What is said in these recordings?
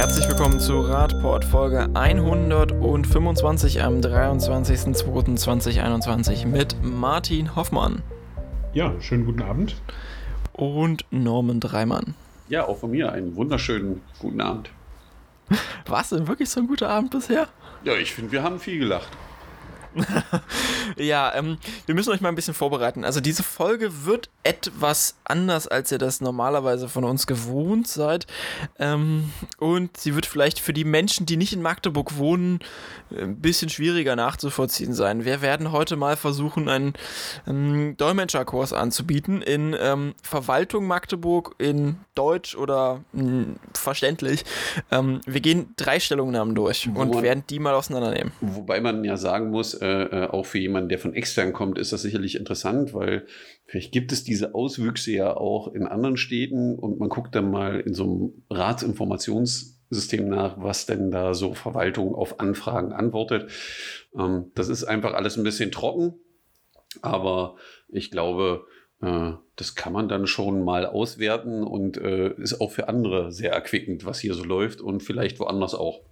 Herzlich willkommen zu Radport Folge 125 am 23.02.2021 mit Martin Hoffmann. Ja, schönen guten Abend. Und Norman Dreimann. Ja, auch von mir einen wunderschönen guten Abend. War es denn wirklich so ein guter Abend bisher? Ja, ich finde, wir haben viel gelacht. ja, ähm, wir müssen euch mal ein bisschen vorbereiten. Also diese Folge wird etwas anders, als ihr das normalerweise von uns gewohnt seid. Ähm, und sie wird vielleicht für die Menschen, die nicht in Magdeburg wohnen, ein bisschen schwieriger nachzuvollziehen sein. Wir werden heute mal versuchen, einen, einen Dolmetscherkurs anzubieten in ähm, Verwaltung Magdeburg, in Deutsch oder mh, hm, verständlich. Ähm, wir gehen drei Stellungnahmen durch Wo und werden die mal auseinandernehmen. Wobei man ja sagen muss, äh, äh, auch für jemanden, der von extern kommt, ist das sicherlich interessant, weil vielleicht gibt es diese Auswüchse ja auch in anderen Städten und man guckt dann mal in so einem Ratsinformationssystem nach, was denn da so Verwaltung auf Anfragen antwortet. Ähm, das ist einfach alles ein bisschen trocken, aber ich glaube, äh, das kann man dann schon mal auswerten und äh, ist auch für andere sehr erquickend, was hier so läuft und vielleicht woanders auch.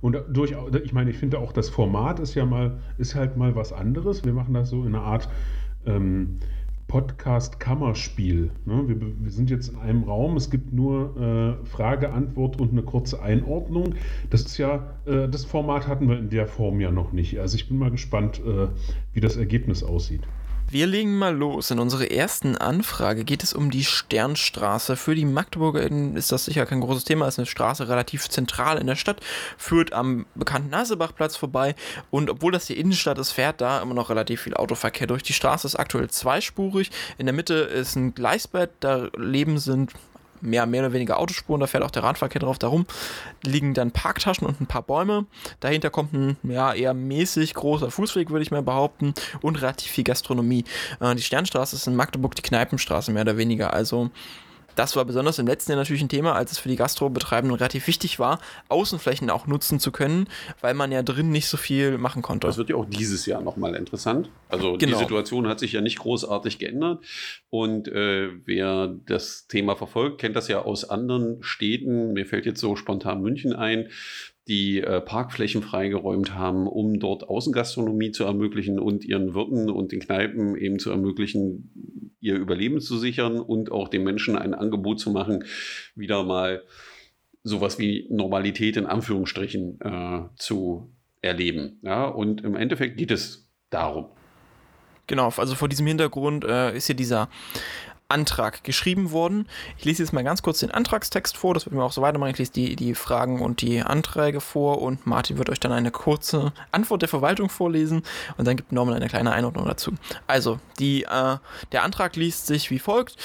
Und durch, ich meine, ich finde auch das Format ist ja mal, ist halt mal was anderes. Wir machen das so in einer Art ähm, Podcast-Kammerspiel. Ne? Wir, wir, sind jetzt in einem Raum, es gibt nur äh, Frage, Antwort und eine kurze Einordnung. Das ist ja, äh, das Format hatten wir in der Form ja noch nicht. Also ich bin mal gespannt, äh, wie das Ergebnis aussieht. Wir legen mal los. In unserer ersten Anfrage geht es um die Sternstraße. Für die Magdeburger ist das sicher kein großes Thema. Es ist eine Straße relativ zentral in der Stadt, führt am bekannten Nasebachplatz vorbei und obwohl das die Innenstadt ist, fährt da immer noch relativ viel Autoverkehr durch. Die Straße ist aktuell zweispurig. In der Mitte ist ein Gleisbett, da leben sind mehr, mehr oder weniger Autospuren, da fährt auch der Radverkehr drauf. Darum liegen dann Parktaschen und ein paar Bäume. Dahinter kommt ein ja, eher mäßig großer Fußweg, würde ich mal behaupten, und relativ viel Gastronomie. Äh, die Sternstraße ist in Magdeburg die Kneipenstraße, mehr oder weniger. Also das war besonders im letzten Jahr natürlich ein Thema, als es für die Gastrobetreibenden relativ wichtig war, Außenflächen auch nutzen zu können, weil man ja drin nicht so viel machen konnte. Das wird ja auch dieses Jahr nochmal interessant. Also genau. die Situation hat sich ja nicht großartig geändert. Und äh, wer das Thema verfolgt, kennt das ja aus anderen Städten. Mir fällt jetzt so spontan München ein, die äh, Parkflächen freigeräumt haben, um dort Außengastronomie zu ermöglichen und ihren Wirten und den Kneipen eben zu ermöglichen, ihr Überleben zu sichern und auch den Menschen ein Angebot zu machen, wieder mal sowas wie Normalität in Anführungsstrichen äh, zu erleben. Ja, und im Endeffekt geht es darum. Genau, also vor diesem Hintergrund äh, ist hier dieser Antrag geschrieben worden. Ich lese jetzt mal ganz kurz den Antragstext vor, das wird mir auch so weitermachen. Ich lese die, die Fragen und die Anträge vor und Martin wird euch dann eine kurze Antwort der Verwaltung vorlesen und dann gibt Norman eine kleine Einordnung dazu. Also, die, äh, der Antrag liest sich wie folgt.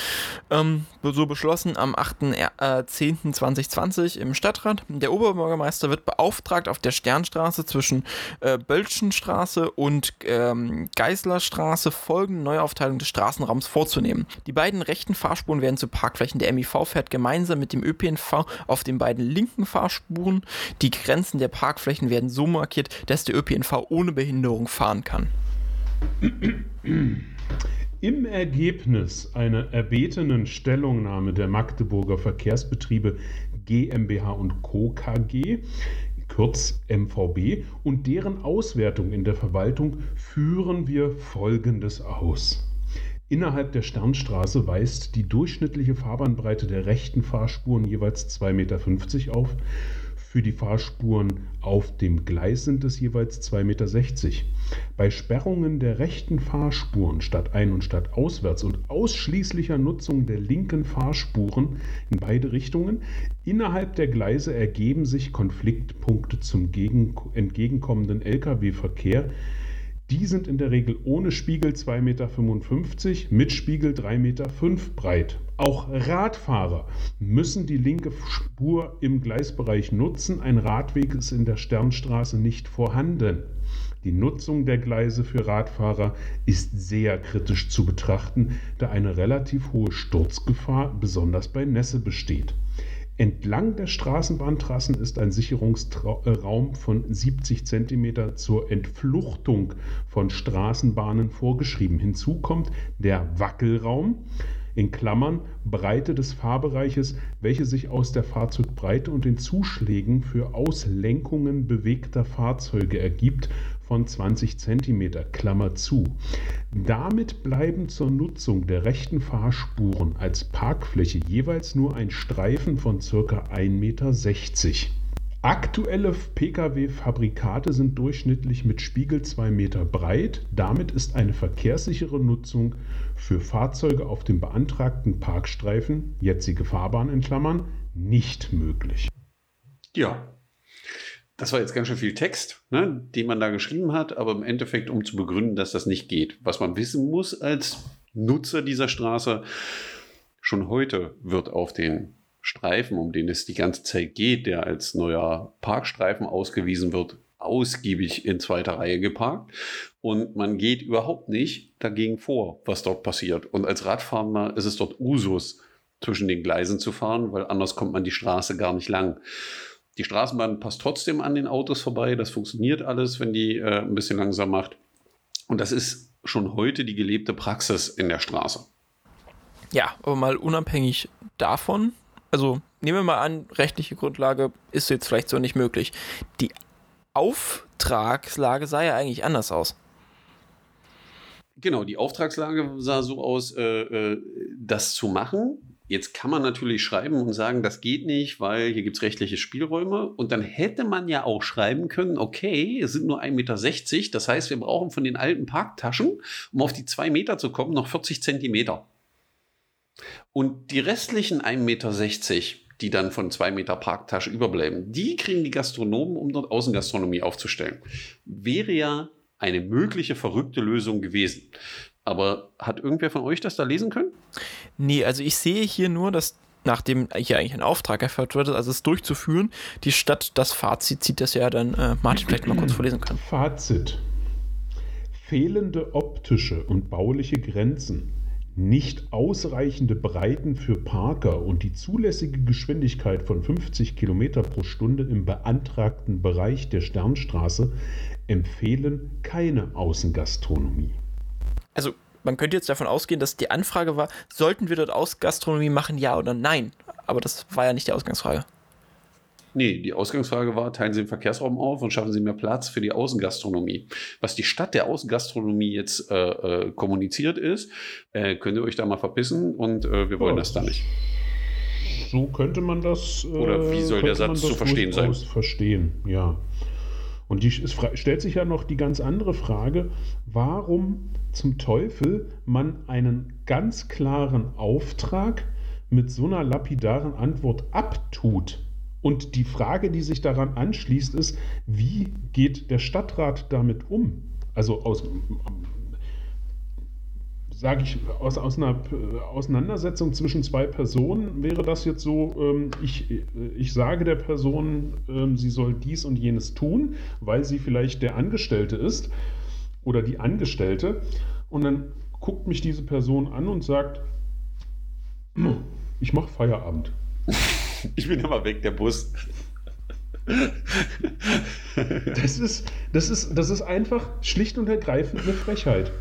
Ähm, so beschlossen am 8.10.2020 äh, im Stadtrat. Der Oberbürgermeister wird beauftragt, auf der Sternstraße zwischen äh, Bölschenstraße und ähm, Geißlerstraße folgende Neuaufteilung des Straßenraums vorzunehmen. Die beiden beiden rechten Fahrspuren werden zu Parkflächen. Der MIV fährt gemeinsam mit dem ÖPNV auf den beiden linken Fahrspuren. Die Grenzen der Parkflächen werden so markiert, dass der ÖPNV ohne Behinderung fahren kann. Im Ergebnis einer erbetenen Stellungnahme der Magdeburger Verkehrsbetriebe GmbH und Co. KG kurz MVB, und deren Auswertung in der Verwaltung führen wir Folgendes aus. Innerhalb der Sternstraße weist die durchschnittliche Fahrbahnbreite der rechten Fahrspuren jeweils 2,50 Meter auf. Für die Fahrspuren auf dem Gleis sind es jeweils 2,60 Meter. Bei Sperrungen der rechten Fahrspuren statt ein- und statt auswärts und ausschließlicher Nutzung der linken Fahrspuren in beide Richtungen innerhalb der Gleise ergeben sich Konfliktpunkte zum entgegenkommenden Lkw-Verkehr, die sind in der Regel ohne Spiegel 2,55 Meter, mit Spiegel 3,5 Meter breit. Auch Radfahrer müssen die linke Spur im Gleisbereich nutzen. Ein Radweg ist in der Sternstraße nicht vorhanden. Die Nutzung der Gleise für Radfahrer ist sehr kritisch zu betrachten, da eine relativ hohe Sturzgefahr besonders bei Nässe besteht. Entlang der Straßenbahntrassen ist ein Sicherungsraum von 70 cm zur Entfluchtung von Straßenbahnen vorgeschrieben. Hinzu kommt der Wackelraum. in Klammern Breite des Fahrbereiches, welche sich aus der Fahrzeugbreite und den Zuschlägen für Auslenkungen bewegter Fahrzeuge ergibt, von 20 cm, Klammer zu. Damit bleiben zur Nutzung der rechten Fahrspuren als Parkfläche jeweils nur ein Streifen von ca. 1,60 Meter. Aktuelle Pkw-Fabrikate sind durchschnittlich mit Spiegel 2 Meter breit. Damit ist eine verkehrssichere Nutzung für Fahrzeuge auf dem beantragten Parkstreifen, jetzige Fahrbahn in Klammern, nicht möglich. Ja, das war jetzt ganz schön viel Text, ne, den man da geschrieben hat, aber im Endeffekt, um zu begründen, dass das nicht geht. Was man wissen muss als Nutzer dieser Straße, schon heute wird auf den Streifen, um den es die ganze Zeit geht, der als neuer Parkstreifen ausgewiesen wird, ausgiebig in zweiter Reihe geparkt und man geht überhaupt nicht dagegen vor, was dort passiert. Und als Radfahrer ist es dort Usus, zwischen den Gleisen zu fahren, weil anders kommt man die Straße gar nicht lang. Die Straßenbahn passt trotzdem an den Autos vorbei. Das funktioniert alles, wenn die äh, ein bisschen langsam macht. Und das ist schon heute die gelebte Praxis in der Straße. Ja, aber mal unabhängig davon, also nehmen wir mal an, rechtliche Grundlage ist jetzt vielleicht so nicht möglich. Die Auftragslage sah ja eigentlich anders aus. Genau, die Auftragslage sah so aus, äh, äh, das zu machen. Jetzt kann man natürlich schreiben und sagen, das geht nicht, weil hier gibt es rechtliche Spielräume. Und dann hätte man ja auch schreiben können, okay, es sind nur 1,60 Meter. Das heißt, wir brauchen von den alten Parktaschen, um auf die 2 Meter zu kommen, noch 40 Zentimeter. Und die restlichen 1,60 Meter, die dann von 2 Meter Parktasche überbleiben, die kriegen die Gastronomen, um dort Außengastronomie aufzustellen. Wäre ja eine mögliche verrückte Lösung gewesen. Aber hat irgendwer von euch das da lesen können? Nee, also ich sehe hier nur, dass nachdem hier eigentlich ein Auftrag erfüllt wurde, also es durchzuführen, die Stadt das Fazit zieht, das ja dann äh, Martin vielleicht mal kurz vorlesen kann. Fazit. Fehlende optische und bauliche Grenzen, nicht ausreichende Breiten für Parker und die zulässige Geschwindigkeit von 50 km pro Stunde im beantragten Bereich der Sternstraße empfehlen keine Außengastronomie also man könnte jetzt davon ausgehen, dass die Anfrage war, sollten wir dort Ausgastronomie machen, ja oder nein? Aber das war ja nicht die Ausgangsfrage. Nee, die Ausgangsfrage war, teilen Sie den Verkehrsraum auf und schaffen Sie mehr Platz für die Außengastronomie. Was die Stadt der Außengastronomie jetzt äh, äh, kommuniziert ist, äh, könnt ihr euch da mal verpissen und äh, wir wollen ja, das da nicht. So könnte man das. Oder wie soll der Satz zu verstehen sein? Verstehen, ja. Und die, es stellt sich ja noch die ganz andere Frage, warum zum Teufel man einen ganz klaren Auftrag mit so einer lapidaren Antwort abtut. Und die Frage, die sich daran anschließt, ist, wie geht der Stadtrat damit um? Also aus, sage ich, aus, aus einer Auseinandersetzung zwischen zwei Personen wäre das jetzt so, ähm, ich, ich sage der Person, ähm, sie soll dies und jenes tun, weil sie vielleicht der Angestellte ist oder die Angestellte. Und dann guckt mich diese Person an und sagt, ich mache Feierabend. Ich bin immer weg, der Bus. Das ist, das, ist, das ist einfach schlicht und ergreifend eine Frechheit.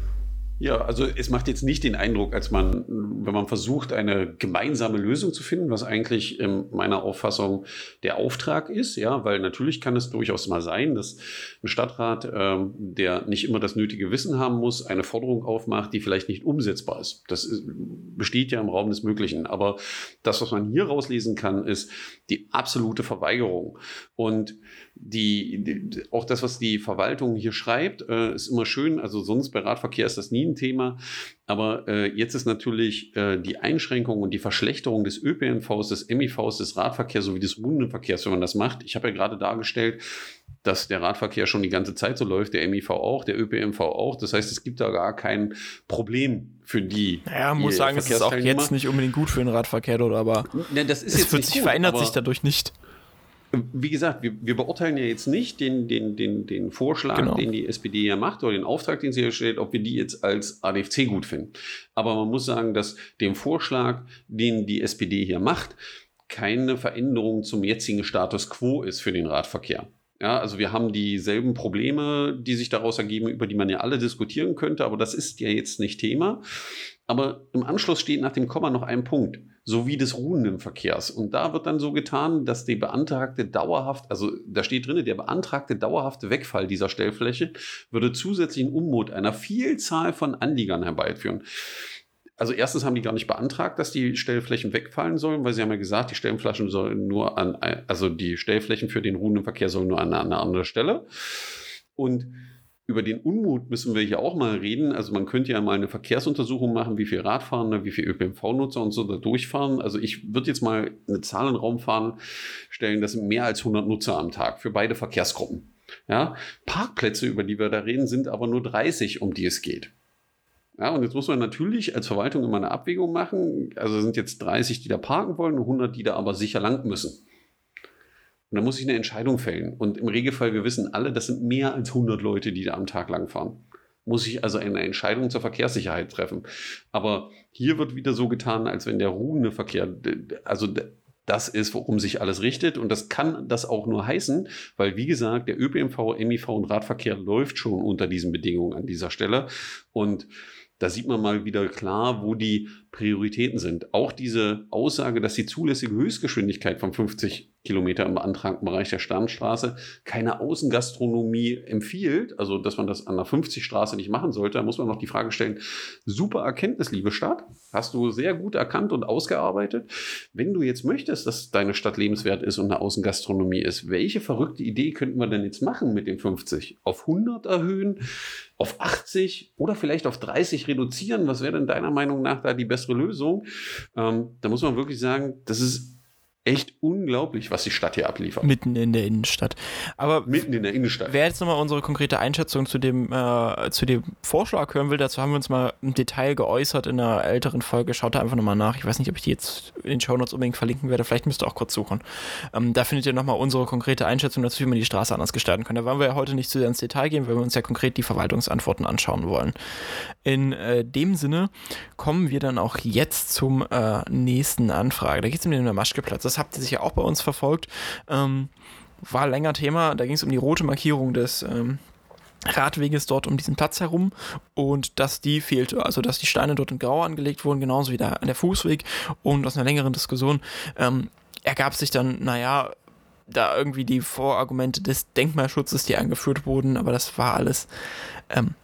Ja, also es macht jetzt nicht den Eindruck, als man, wenn man versucht, eine gemeinsame Lösung zu finden, was eigentlich in meiner Auffassung der Auftrag ist, ja, weil natürlich kann es durchaus mal sein, dass ein Stadtrat, ähm, der nicht immer das nötige Wissen haben muss, eine Forderung aufmacht, die vielleicht nicht umsetzbar ist. Das ist, besteht ja im Raum des Möglichen. Aber das, was man hier rauslesen kann, ist die absolute Verweigerung. Und die, die, auch das, was die Verwaltung hier schreibt, äh, ist immer schön. Also sonst bei Radverkehr ist das nie ein Thema. Aber äh, jetzt ist natürlich äh, die Einschränkung und die Verschlechterung des ÖPNVs, des MIVs, des Radverkehrs sowie des Rundenverkehrs, wenn man das macht. Ich habe ja gerade dargestellt, dass der Radverkehr schon die ganze Zeit so läuft, der MIV auch, der ÖPNV auch. Das heißt, es gibt da gar kein Problem für die. Naja, man muss sagen, es ist auch jetzt nicht unbedingt gut für den Radverkehr, oder? Aber ja, das ist es jetzt wird sich, gut, verändert sich dadurch nicht wie gesagt, wir, wir, beurteilen ja jetzt nicht den, den, den, den Vorschlag, genau. den die SPD ja macht oder den Auftrag, den sie hier stellt, ob wir die jetzt als ADFC gut finden. Aber man muss sagen, dass dem Vorschlag, den die SPD hier macht, keine Veränderung zum jetzigen Status quo ist für den Radverkehr. Ja, also wir haben dieselben Probleme, die sich daraus ergeben, über die man ja alle diskutieren könnte, aber das ist ja jetzt nicht Thema. Aber im Anschluss steht nach dem Komma noch ein Punkt, sowie des ruhenden Verkehrs. Und da wird dann so getan, dass die beantragte dauerhaft, also da steht drin, der beantragte dauerhafte Wegfall dieser Stellfläche würde zusätzlichen Unmut einer Vielzahl von Anliegern herbeiführen. Also erstens haben die gar nicht beantragt, dass die Stellflächen wegfallen sollen, weil sie haben ja gesagt, die Stellflächen sollen nur an, also die Stellflächen für den ruhenden Verkehr sollen nur an einer anderen Stelle. Und über den Unmut müssen wir hier auch mal reden. Also man könnte ja mal eine Verkehrsuntersuchung machen, wie viel Radfahrende, wie viel ÖPNV-Nutzer und so da durchfahren. Also ich würde jetzt mal eine Zahl in den Raum fahren, stellen, das sind mehr als 100 Nutzer am Tag für beide Verkehrsgruppen. Ja, Parkplätze, über die wir da reden, sind aber nur 30, um die es geht. Ja, und jetzt muss man natürlich als Verwaltung immer eine Abwägung machen. Also sind jetzt 30, die da parken wollen, 100, die da aber sicher lang müssen. Und muss ich eine Entscheidung fällen. Und im Regelfall, wir wissen alle, das sind mehr als 100 Leute, die da am Tag lang fahren. Muss ich also eine Entscheidung zur Verkehrssicherheit treffen. Aber hier wird wieder so getan, als wenn der ruhende Verkehr, also das ist, worum sich alles richtet. Und das kann das auch nur heißen, weil, wie gesagt, der ÖPNV, MIV und Radverkehr läuft schon unter diesen Bedingungen an dieser Stelle. Und da sieht man mal wieder klar, wo die Prioritäten sind. Auch diese Aussage, dass die zulässige Höchstgeschwindigkeit von 50 Kilometer im beantragten Bereich der Sternstraße keine Außengastronomie empfiehlt, also dass man das an der 50-Straße nicht machen sollte, muss man noch die Frage stellen, super Erkenntnis, liebe Stadt, hast du sehr gut erkannt und ausgearbeitet. Wenn du jetzt möchtest, dass deine Stadt lebenswert ist und eine Außengastronomie ist, welche verrückte Idee könnten wir denn jetzt machen mit den 50? Auf 100 erhöhen, auf 80 oder vielleicht auf 30 reduzieren? Was wäre denn deiner Meinung nach da die bessere Lösung? Ähm, da muss man wirklich sagen, das ist echt unglaublich, was die Stadt hier abliefert. Mitten in der Innenstadt. Aber mitten in der Innenstadt. Wer jetzt nochmal unsere konkrete Einschätzung zu dem, äh, zu dem Vorschlag hören will, dazu haben wir uns mal im Detail geäußert in einer älteren Folge. Schaut da einfach nochmal nach. Ich weiß nicht, ob ich die jetzt in den Shownotes unbedingt verlinken werde. Vielleicht müsst ihr auch kurz suchen. Ähm, da findet ihr nochmal unsere konkrete Einschätzung dazu, wie man die Straße anders gestalten kann. Da wollen wir ja heute nicht zu sehr ins Detail gehen, weil wir uns ja konkret die Verwaltungsantworten anschauen wollen. In äh, dem Sinne kommen wir dann auch jetzt zum äh, nächsten Anfrage. Da geht es um den Maschkeplatz. Das habt ihr sicher auch bei uns verfolgt. Ähm, war länger Thema, da ging es um die rote Markierung des ähm, Radweges dort um diesen Platz herum und dass die fehlte, also dass die Steine dort in Grau angelegt wurden, genauso wie der, der Fußweg und aus einer längeren Diskussion ähm, ergab sich dann, naja, da irgendwie die Vorargumente des Denkmalschutzes, die angeführt wurden, aber das war alles ähm,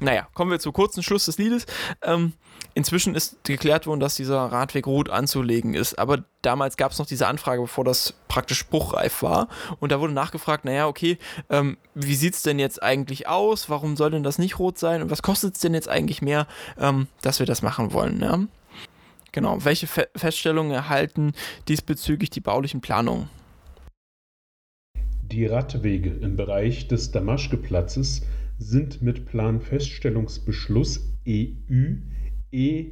naja, kommen wir zu kurzen Schluss des Liedes. Ähm, inzwischen ist geklärt worden, dass dieser Radweg rot anzulegen ist. Aber damals gab es noch diese Anfrage, bevor das praktisch spruchreif war. Und da wurde nachgefragt, naja, okay, ähm, wie sieht es denn jetzt eigentlich aus? Warum soll denn das nicht rot sein? Und was kostet es denn jetzt eigentlich mehr, ähm, dass wir das machen wollen? Ja? Genau, welche Fe Feststellungen erhalten diesbezüglich die baulichen Planungen? Die Radwege im Bereich des Damaschke-Platzes sind mit Planfeststellungsbeschluss EU E-R-A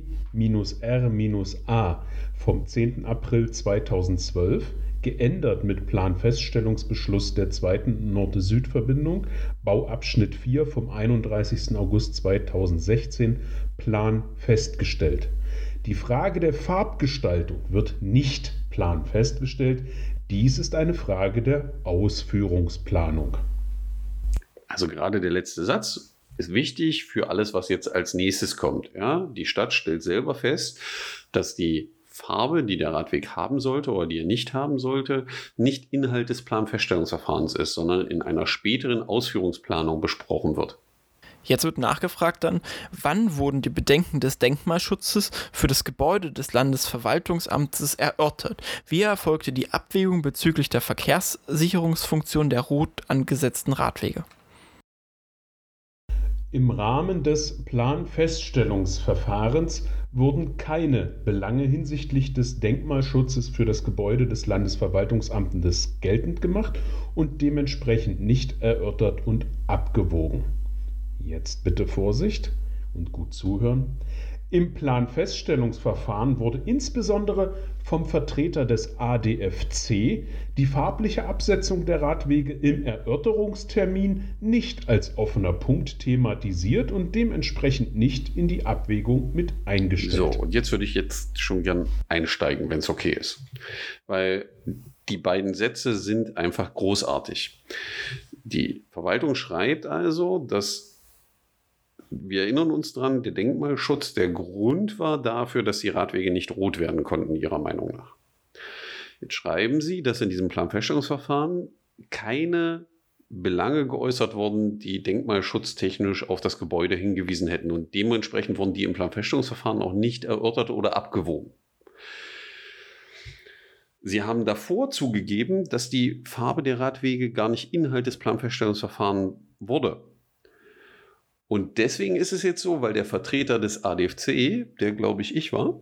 vom 10. April 2012 geändert mit Planfeststellungsbeschluss der zweiten Nord-Süd-Verbindung, Bauabschnitt 4 vom 31. August 2016, Plan festgestellt. Die Frage der Farbgestaltung wird nicht planfestgestellt. Dies ist eine Frage der Ausführungsplanung. Also gerade der letzte Satz ist wichtig für alles, was jetzt als nächstes kommt. Ja, die Stadt stellt selber fest, dass die Farbe, die der Radweg haben sollte oder die er nicht haben sollte, nicht Inhalt des Planfeststellungsverfahrens ist, sondern in einer späteren Ausführungsplanung besprochen wird. Jetzt wird nachgefragt dann, wann wurden die Bedenken des Denkmalschutzes für das Gebäude des Landesverwaltungsamtes erörtert? Wie erfolgte die Abwägung bezüglich der Verkehrssicherungsfunktion der rot angesetzten Radwege? Im Rahmen des Planfeststellungsverfahrens wurden keine Belange hinsichtlich des Denkmalschutzes für das Gebäude des Landesverwaltungsamtes geltend gemacht und dementsprechend nicht erörtert und abgewogen. Jetzt bitte Vorsicht und gut zuhören. Im Planfeststellungsverfahren wurde insbesondere vom Vertreter des ADFC die farbliche Absetzung der Radwege im Erörterungstermin nicht als offener Punkt thematisiert und dementsprechend nicht in die Abwägung mit eingestellt. So, und jetzt würde ich jetzt schon gern einsteigen, wenn es okay ist. Weil die beiden Sätze sind einfach großartig. Die Verwaltung schreibt also, dass wir erinnern uns dran, der Denkmalschutz, der Grund war dafür, dass die Radwege nicht rot werden konnten, Ihrer Meinung nach. Jetzt schreiben Sie, dass in diesem Planfeststellungsverfahren keine Belange geäußert wurden, die denkmalschutztechnisch auf das Gebäude hingewiesen hätten. Und dementsprechend wurden die im Planfeststellungsverfahren auch nicht erörtert oder abgewogen. Sie haben davor zugegeben, dass die Farbe der Radwege gar nicht Inhalt des Planfeststellungsverfahrens wurde. Und deswegen ist es jetzt so, weil der Vertreter des ADFC, der glaube ich ich war,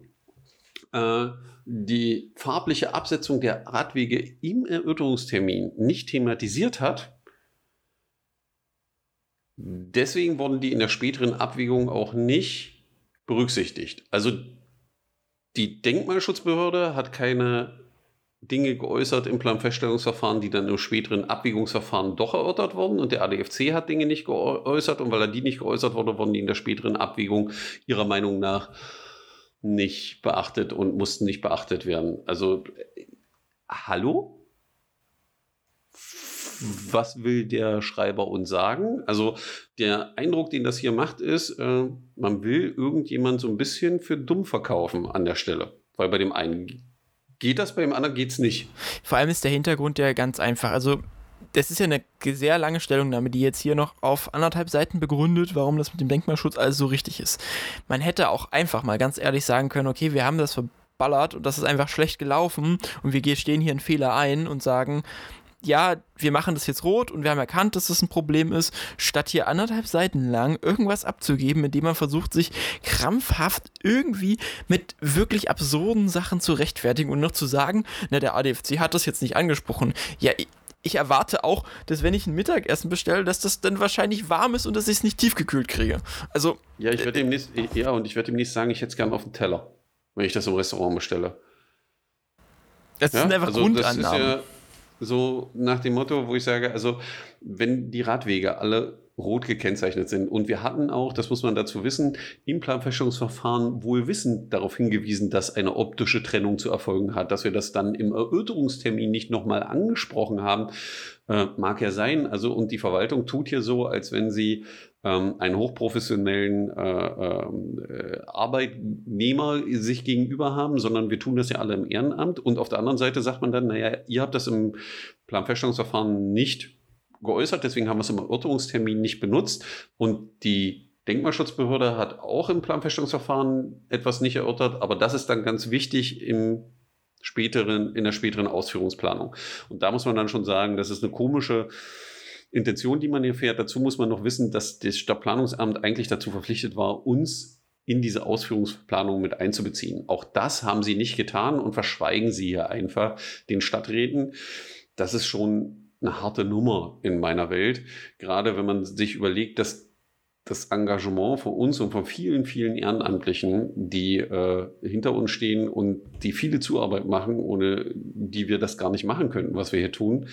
äh, die farbliche Absetzung der Radwege im Erörterungstermin nicht thematisiert hat. Deswegen wurden die in der späteren Abwägung auch nicht berücksichtigt. Also die Denkmalschutzbehörde hat keine Dinge geäußert im Planfeststellungsverfahren, die dann im späteren Abwägungsverfahren doch erörtert wurden. Und der ADFC hat Dinge nicht geäußert. Und weil er die nicht geäußert wurde, wurden die in der späteren Abwägung ihrer Meinung nach nicht beachtet und mussten nicht beachtet werden. Also, hallo? Was will der Schreiber uns sagen? Also der Eindruck, den das hier macht, ist, äh, man will irgendjemand so ein bisschen für dumm verkaufen an der Stelle. Weil bei dem einen geht das, bei dem anderen geht es nicht. Vor allem ist der Hintergrund ja ganz einfach. Also das ist ja eine sehr lange Stellungnahme, die jetzt hier noch auf anderthalb Seiten begründet, warum das mit dem Denkmalschutz alles so richtig ist. Man hätte auch einfach mal ganz ehrlich sagen können, okay, wir haben das verballert und das ist einfach schlecht gelaufen und wir stehen hier einen Fehler ein und sagen, ja, wir machen das jetzt rot und wir haben erkannt, dass das ein Problem ist, statt hier anderthalb Seiten lang irgendwas abzugeben, indem man versucht, sich krampfhaft irgendwie mit wirklich absurden Sachen zu rechtfertigen und noch zu sagen, na, der ADFC hat das jetzt nicht angesprochen. Ja, ich erwarte auch, dass wenn ich ein Mittagessen bestelle, dass das dann wahrscheinlich warm ist und dass ich es nicht tiefgekühlt kriege. Also. Ja, ich werde demnächst, ja, und ich werde demnächst sagen, ich hätte es gerne auf dem Teller, wenn ich das im Restaurant bestelle. Das ja? sind einfach also, Grundannahmen. So nach dem Motto, wo ich sage, also wenn die Radwege alle rot gekennzeichnet sind. Und wir hatten auch, das muss man dazu wissen, im Planfeststellungsverfahren wohl wissend darauf hingewiesen, dass eine optische Trennung zu erfolgen hat. Dass wir das dann im Erörterungstermin nicht nochmal angesprochen haben, äh, mag ja sein. Also, und die Verwaltung tut hier so, als wenn sie ähm, einen hochprofessionellen äh, äh, Arbeitnehmer sich gegenüber haben, sondern wir tun das ja alle im Ehrenamt. Und auf der anderen Seite sagt man dann, naja, ihr habt das im Planfeststellungsverfahren nicht geäußert, deswegen haben wir es im Erörterungstermin nicht benutzt. Und die Denkmalschutzbehörde hat auch im Planfeststellungsverfahren etwas nicht erörtert, aber das ist dann ganz wichtig im späteren, in der späteren Ausführungsplanung. Und da muss man dann schon sagen, das ist eine komische Intention, die man hier fährt. Dazu muss man noch wissen, dass das Stadtplanungsamt eigentlich dazu verpflichtet war, uns in diese Ausführungsplanung mit einzubeziehen. Auch das haben sie nicht getan und verschweigen sie hier einfach den Stadträten. Das ist schon eine harte Nummer in meiner Welt. Gerade wenn man sich überlegt, dass das Engagement von uns und von vielen, vielen Ehrenamtlichen, die äh, hinter uns stehen und die viele Zuarbeit machen, ohne die wir das gar nicht machen könnten, was wir hier tun,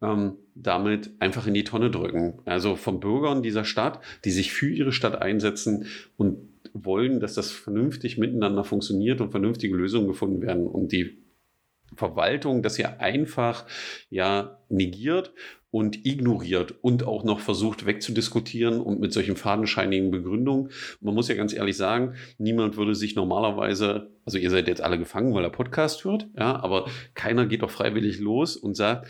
ähm, damit einfach in die Tonne drücken. Also von Bürgern dieser Stadt, die sich für ihre Stadt einsetzen und wollen, dass das vernünftig miteinander funktioniert und vernünftige Lösungen gefunden werden. Und die Verwaltung das ja einfach ja negiert und ignoriert und auch noch versucht wegzudiskutieren und mit solchen fadenscheinigen Begründungen. Man muss ja ganz ehrlich sagen, niemand würde sich normalerweise, also ihr seid jetzt alle gefangen, weil er Podcast hört, ja, aber keiner geht doch freiwillig los und sagt,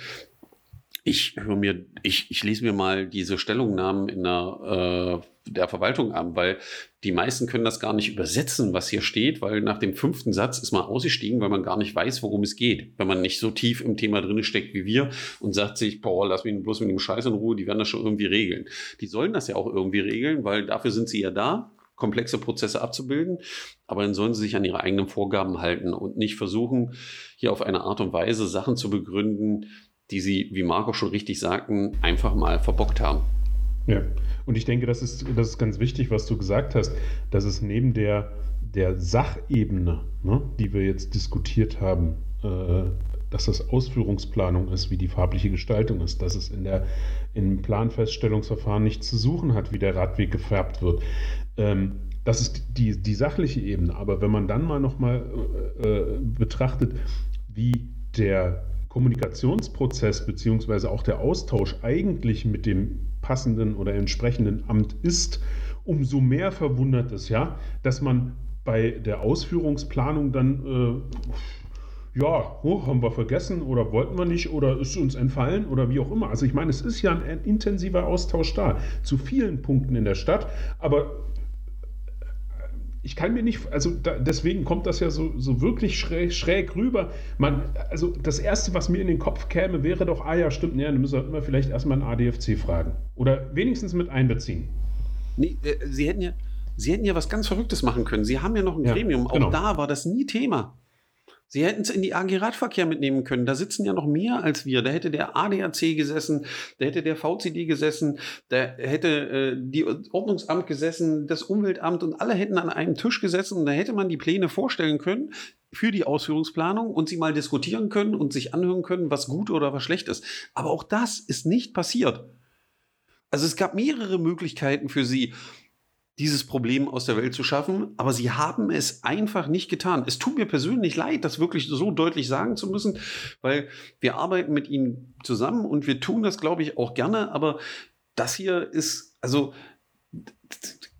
ich höre mir, ich, ich lese mir mal diese Stellungnahmen in der, äh, der Verwaltung an, weil die meisten können das gar nicht übersetzen, was hier steht, weil nach dem fünften Satz ist man ausgestiegen, weil man gar nicht weiß, worum es geht. Wenn man nicht so tief im Thema drin steckt wie wir und sagt sich, boah, lass mich bloß mit dem Scheiß in Ruhe, die werden das schon irgendwie regeln. Die sollen das ja auch irgendwie regeln, weil dafür sind sie ja da, komplexe Prozesse abzubilden, aber dann sollen sie sich an ihre eigenen Vorgaben halten und nicht versuchen, hier auf eine Art und Weise Sachen zu begründen, die sie, wie Marco schon richtig sagten, einfach mal verbockt haben. Ja, und ich denke, das ist, das ist ganz wichtig, was du gesagt hast, dass es neben der, der Sachebene, ne, die wir jetzt diskutiert haben, äh, dass das Ausführungsplanung ist, wie die farbliche Gestaltung ist, dass es in der, im Planfeststellungsverfahren nichts zu suchen hat, wie der Radweg gefärbt wird. Ähm, das ist die, die sachliche Ebene. Aber wenn man dann mal nochmal äh, äh, betrachtet, wie der Kommunikationsprozess beziehungsweise auch der Austausch eigentlich mit dem passenden oder entsprechenden Amt ist, umso mehr verwundert es ja, dass man bei der Ausführungsplanung dann äh, ja, oh, haben wir vergessen oder wollten wir nicht oder ist uns entfallen oder wie auch immer. Also ich meine, es ist ja ein intensiver Austausch da zu vielen Punkten in der Stadt, aber ich kann mir nicht, also da, deswegen kommt das ja so, so wirklich schräg, schräg, rüber. Man, also das Erste, was mir in den Kopf käme, wäre doch, ah ja, stimmt, nee, dann müssen wir vielleicht erstmal einen ADFC fragen. Oder wenigstens mit einbeziehen. Nee, äh, Sie hätten ja, Sie hätten ja was ganz Verrücktes machen können. Sie haben ja noch ein ja, Gremium. Auch genau. da war das nie Thema. Sie hätten es in die AG Radverkehr mitnehmen können. Da sitzen ja noch mehr als wir. Da hätte der ADAC gesessen, da hätte der VCD gesessen, da hätte äh, die Ordnungsamt gesessen, das Umweltamt und alle hätten an einem Tisch gesessen und da hätte man die Pläne vorstellen können für die Ausführungsplanung und sie mal diskutieren können und sich anhören können, was gut oder was schlecht ist. Aber auch das ist nicht passiert. Also es gab mehrere Möglichkeiten für sie dieses Problem aus der Welt zu schaffen, aber sie haben es einfach nicht getan. Es tut mir persönlich leid, das wirklich so deutlich sagen zu müssen, weil wir arbeiten mit ihnen zusammen und wir tun das, glaube ich, auch gerne, aber das hier ist, also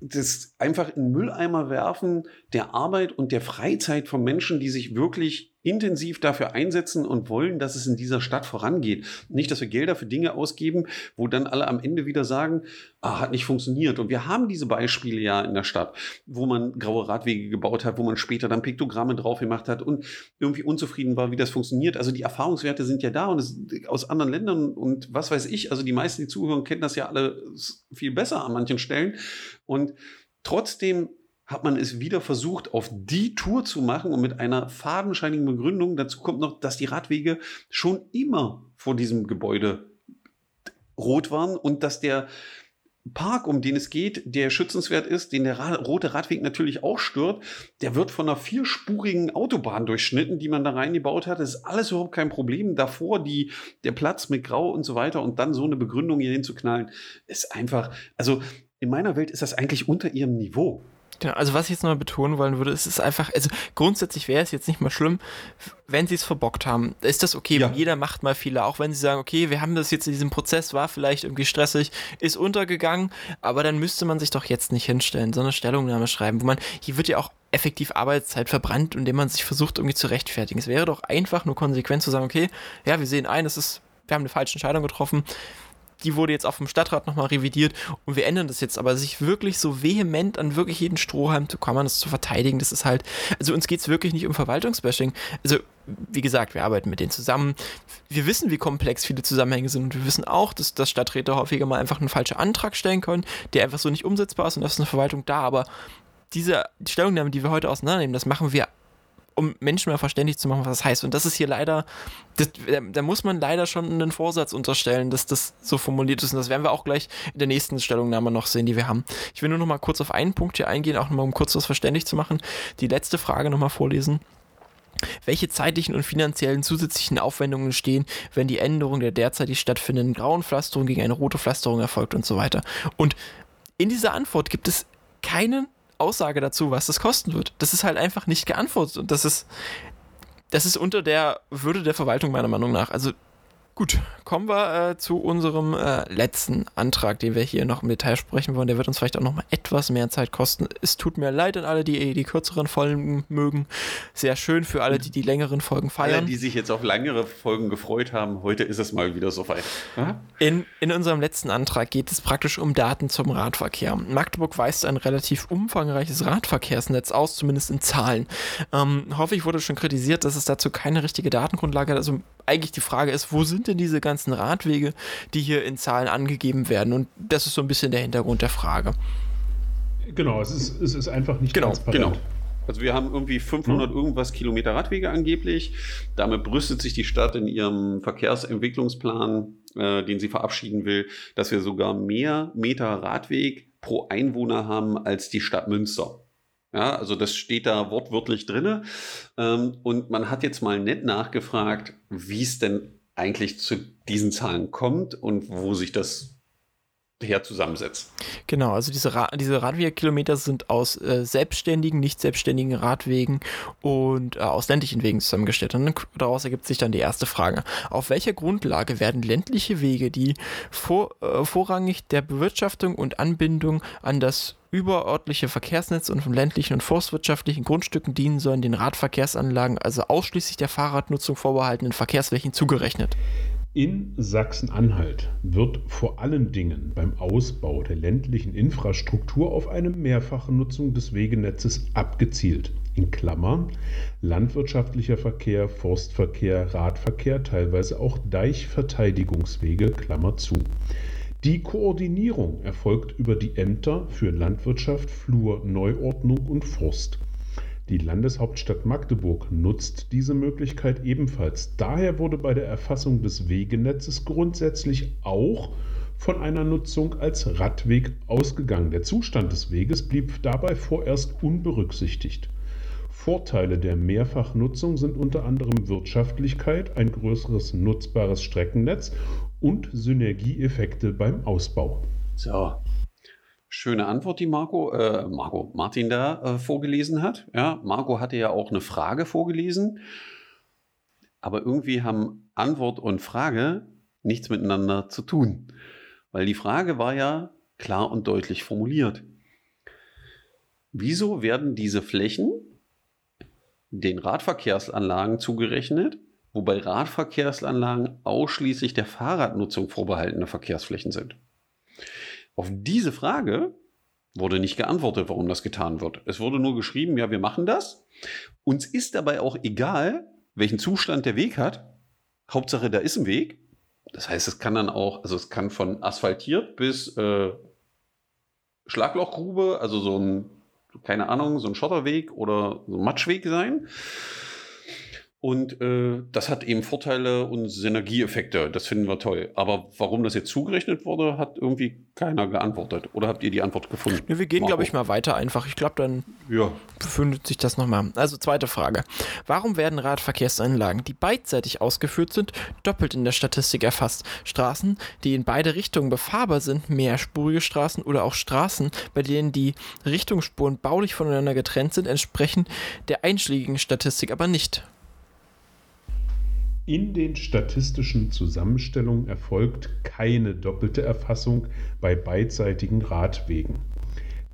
das einfach in Mülleimer werfen der Arbeit und der Freizeit von Menschen, die sich wirklich intensiv dafür einsetzen und wollen, dass es in dieser Stadt vorangeht. Nicht, dass wir Gelder für Dinge ausgeben, wo dann alle am Ende wieder sagen, ah, hat nicht funktioniert. Und wir haben diese Beispiele ja in der Stadt, wo man graue Radwege gebaut hat, wo man später dann Piktogramme drauf gemacht hat und irgendwie unzufrieden war, wie das funktioniert. Also die Erfahrungswerte sind ja da und es, aus anderen Ländern und was weiß ich. Also die meisten, die zuhören, kennen das ja alle viel besser an manchen Stellen. Und trotzdem hat man es wieder versucht, auf die Tour zu machen und mit einer fadenscheinigen Begründung. Dazu kommt noch, dass die Radwege schon immer vor diesem Gebäude rot waren und dass der Park, um den es geht, der schützenswert ist, den der Ra rote Radweg natürlich auch stört, der wird von einer vierspurigen Autobahn durchschnitten, die man da reingebaut hat. Das ist alles überhaupt kein Problem. Davor die, der Platz mit Grau und so weiter und dann so eine Begründung hier hinzuknallen, ist einfach, also in meiner Welt ist das eigentlich unter ihrem Niveau. Genau, also was ich jetzt nochmal betonen wollen würde, ist es einfach, also grundsätzlich wäre es jetzt nicht mal schlimm, wenn sie es verbockt haben. Ist das okay, ja. jeder macht mal Fehler, auch wenn sie sagen, okay, wir haben das jetzt in diesem Prozess, war vielleicht irgendwie stressig, ist untergegangen, aber dann müsste man sich doch jetzt nicht hinstellen, sondern Stellungnahme schreiben, wo man, hier wird ja auch effektiv Arbeitszeit verbrannt, indem man sich versucht irgendwie zu rechtfertigen. Es wäre doch einfach nur konsequent zu sagen, okay, ja, wir sehen ein, es ist, wir haben eine falsche Entscheidung getroffen, die wurde jetzt auf dem Stadtrat nochmal revidiert und wir ändern das jetzt. Aber sich wirklich so vehement an wirklich jeden Strohhalm zu kommen, das zu verteidigen, das ist halt, also uns geht es wirklich nicht um Verwaltungsbashing. Also, wie gesagt, wir arbeiten mit denen zusammen. Wir wissen, wie komplex viele Zusammenhänge sind und wir wissen auch, dass, dass Stadträte häufiger mal einfach einen falschen Antrag stellen können, der einfach so nicht umsetzbar ist und das ist eine Verwaltung da, aber diese Stellungnahme, die wir heute auseinandernehmen, das machen wir um Menschen mal verständlich zu machen, was das heißt. Und das ist hier leider, das, da muss man leider schon einen Vorsatz unterstellen, dass das so formuliert ist. Und das werden wir auch gleich in der nächsten Stellungnahme noch sehen, die wir haben. Ich will nur noch mal kurz auf einen Punkt hier eingehen, auch nochmal, um kurz was verständlich zu machen. Die letzte Frage nochmal vorlesen. Welche zeitlichen und finanziellen zusätzlichen Aufwendungen stehen, wenn die Änderung der derzeitig stattfindenden grauen Pflasterung gegen eine rote Pflasterung erfolgt und so weiter? Und in dieser Antwort gibt es keinen Aussage dazu, was das kosten wird. Das ist halt einfach nicht geantwortet und das ist, das ist unter der Würde der Verwaltung meiner Meinung nach. Also Gut, kommen wir äh, zu unserem äh, letzten Antrag, den wir hier noch im Detail sprechen wollen. Der wird uns vielleicht auch noch mal etwas mehr Zeit kosten. Es tut mir leid an alle, die die kürzeren Folgen mögen. Sehr schön für alle, die die längeren Folgen feiern. Alle, die sich jetzt auf längere Folgen gefreut haben, heute ist es mal wieder soweit. In, in unserem letzten Antrag geht es praktisch um Daten zum Radverkehr. Magdeburg weist ein relativ umfangreiches Radverkehrsnetz aus, zumindest in Zahlen. Ähm, häufig wurde schon kritisiert, dass es dazu keine richtige Datengrundlage hat. Also eigentlich die Frage ist, wo sind denn diese ganzen Radwege, die hier in Zahlen angegeben werden? Und das ist so ein bisschen der Hintergrund der Frage. Genau, es ist, es ist einfach nicht genau, transparent. Genau. Also wir haben irgendwie 500 hm. irgendwas Kilometer Radwege angeblich. Damit brüstet sich die Stadt in ihrem Verkehrsentwicklungsplan, äh, den sie verabschieden will, dass wir sogar mehr Meter Radweg pro Einwohner haben als die Stadt Münster. Ja, also das steht da wortwörtlich drinne. Ähm, und man hat jetzt mal nett nachgefragt, wie es denn eigentlich zu diesen Zahlen kommt und wo sich das her zusammensetzt. Genau, also diese, Ra diese Radwegkilometer sind aus äh, selbstständigen, nicht selbstständigen Radwegen und äh, aus ländlichen Wegen zusammengestellt. Und daraus ergibt sich dann die erste Frage. Auf welcher Grundlage werden ländliche Wege, die vor, äh, vorrangig der Bewirtschaftung und Anbindung an das überörtliche Verkehrsnetz und von ländlichen und forstwirtschaftlichen Grundstücken dienen sollen, den Radverkehrsanlagen, also ausschließlich der Fahrradnutzung vorbehaltenen Verkehrsflächen zugerechnet? In Sachsen-Anhalt wird vor allen Dingen beim Ausbau der ländlichen Infrastruktur auf eine mehrfache Nutzung des Wegenetzes abgezielt. In Klammern landwirtschaftlicher Verkehr, Forstverkehr, Radverkehr, teilweise auch Deichverteidigungswege, Klammer zu. Die Koordinierung erfolgt über die Ämter für Landwirtschaft, Flur, Neuordnung und Forst. Die Landeshauptstadt Magdeburg nutzt diese Möglichkeit ebenfalls. Daher wurde bei der Erfassung des Wegenetzes grundsätzlich auch von einer Nutzung als Radweg ausgegangen. Der Zustand des Weges blieb dabei vorerst unberücksichtigt. Vorteile der Mehrfachnutzung sind unter anderem Wirtschaftlichkeit, ein größeres nutzbares Streckennetz und Synergieeffekte beim Ausbau. So, Schöne Antwort, die Marco, äh, Marco Martin da äh, vorgelesen hat. Ja, Marco hatte ja auch eine Frage vorgelesen, aber irgendwie haben Antwort und Frage nichts miteinander zu tun, weil die Frage war ja klar und deutlich formuliert. Wieso werden diese Flächen den Radverkehrsanlagen zugerechnet, wobei Radverkehrsanlagen ausschließlich der Fahrradnutzung vorbehaltene Verkehrsflächen sind? Auf diese Frage wurde nicht geantwortet, warum das getan wird. Es wurde nur geschrieben, ja, wir machen das. Uns ist dabei auch egal, welchen Zustand der Weg hat. Hauptsache, da ist ein Weg. Das heißt, es kann dann auch, also es kann von asphaltiert bis äh, Schlaglochgrube, also so ein, keine Ahnung, so ein Schotterweg oder so ein Matschweg sein. Und äh, das hat eben Vorteile und Synergieeffekte. Das finden wir toll. Aber warum das jetzt zugerechnet wurde, hat irgendwie keiner geantwortet. Oder habt ihr die Antwort gefunden? Ja, wir gehen, glaube ich, mal weiter einfach. Ich glaube, dann ja. befindet sich das nochmal. Also zweite Frage. Warum werden Radverkehrsanlagen, die beidseitig ausgeführt sind, doppelt in der Statistik erfasst? Straßen, die in beide Richtungen befahrbar sind, mehrspurige Straßen oder auch Straßen, bei denen die Richtungsspuren baulich voneinander getrennt sind, entsprechen der einschlägigen Statistik aber nicht. In den statistischen Zusammenstellungen erfolgt keine doppelte Erfassung bei beidseitigen Radwegen.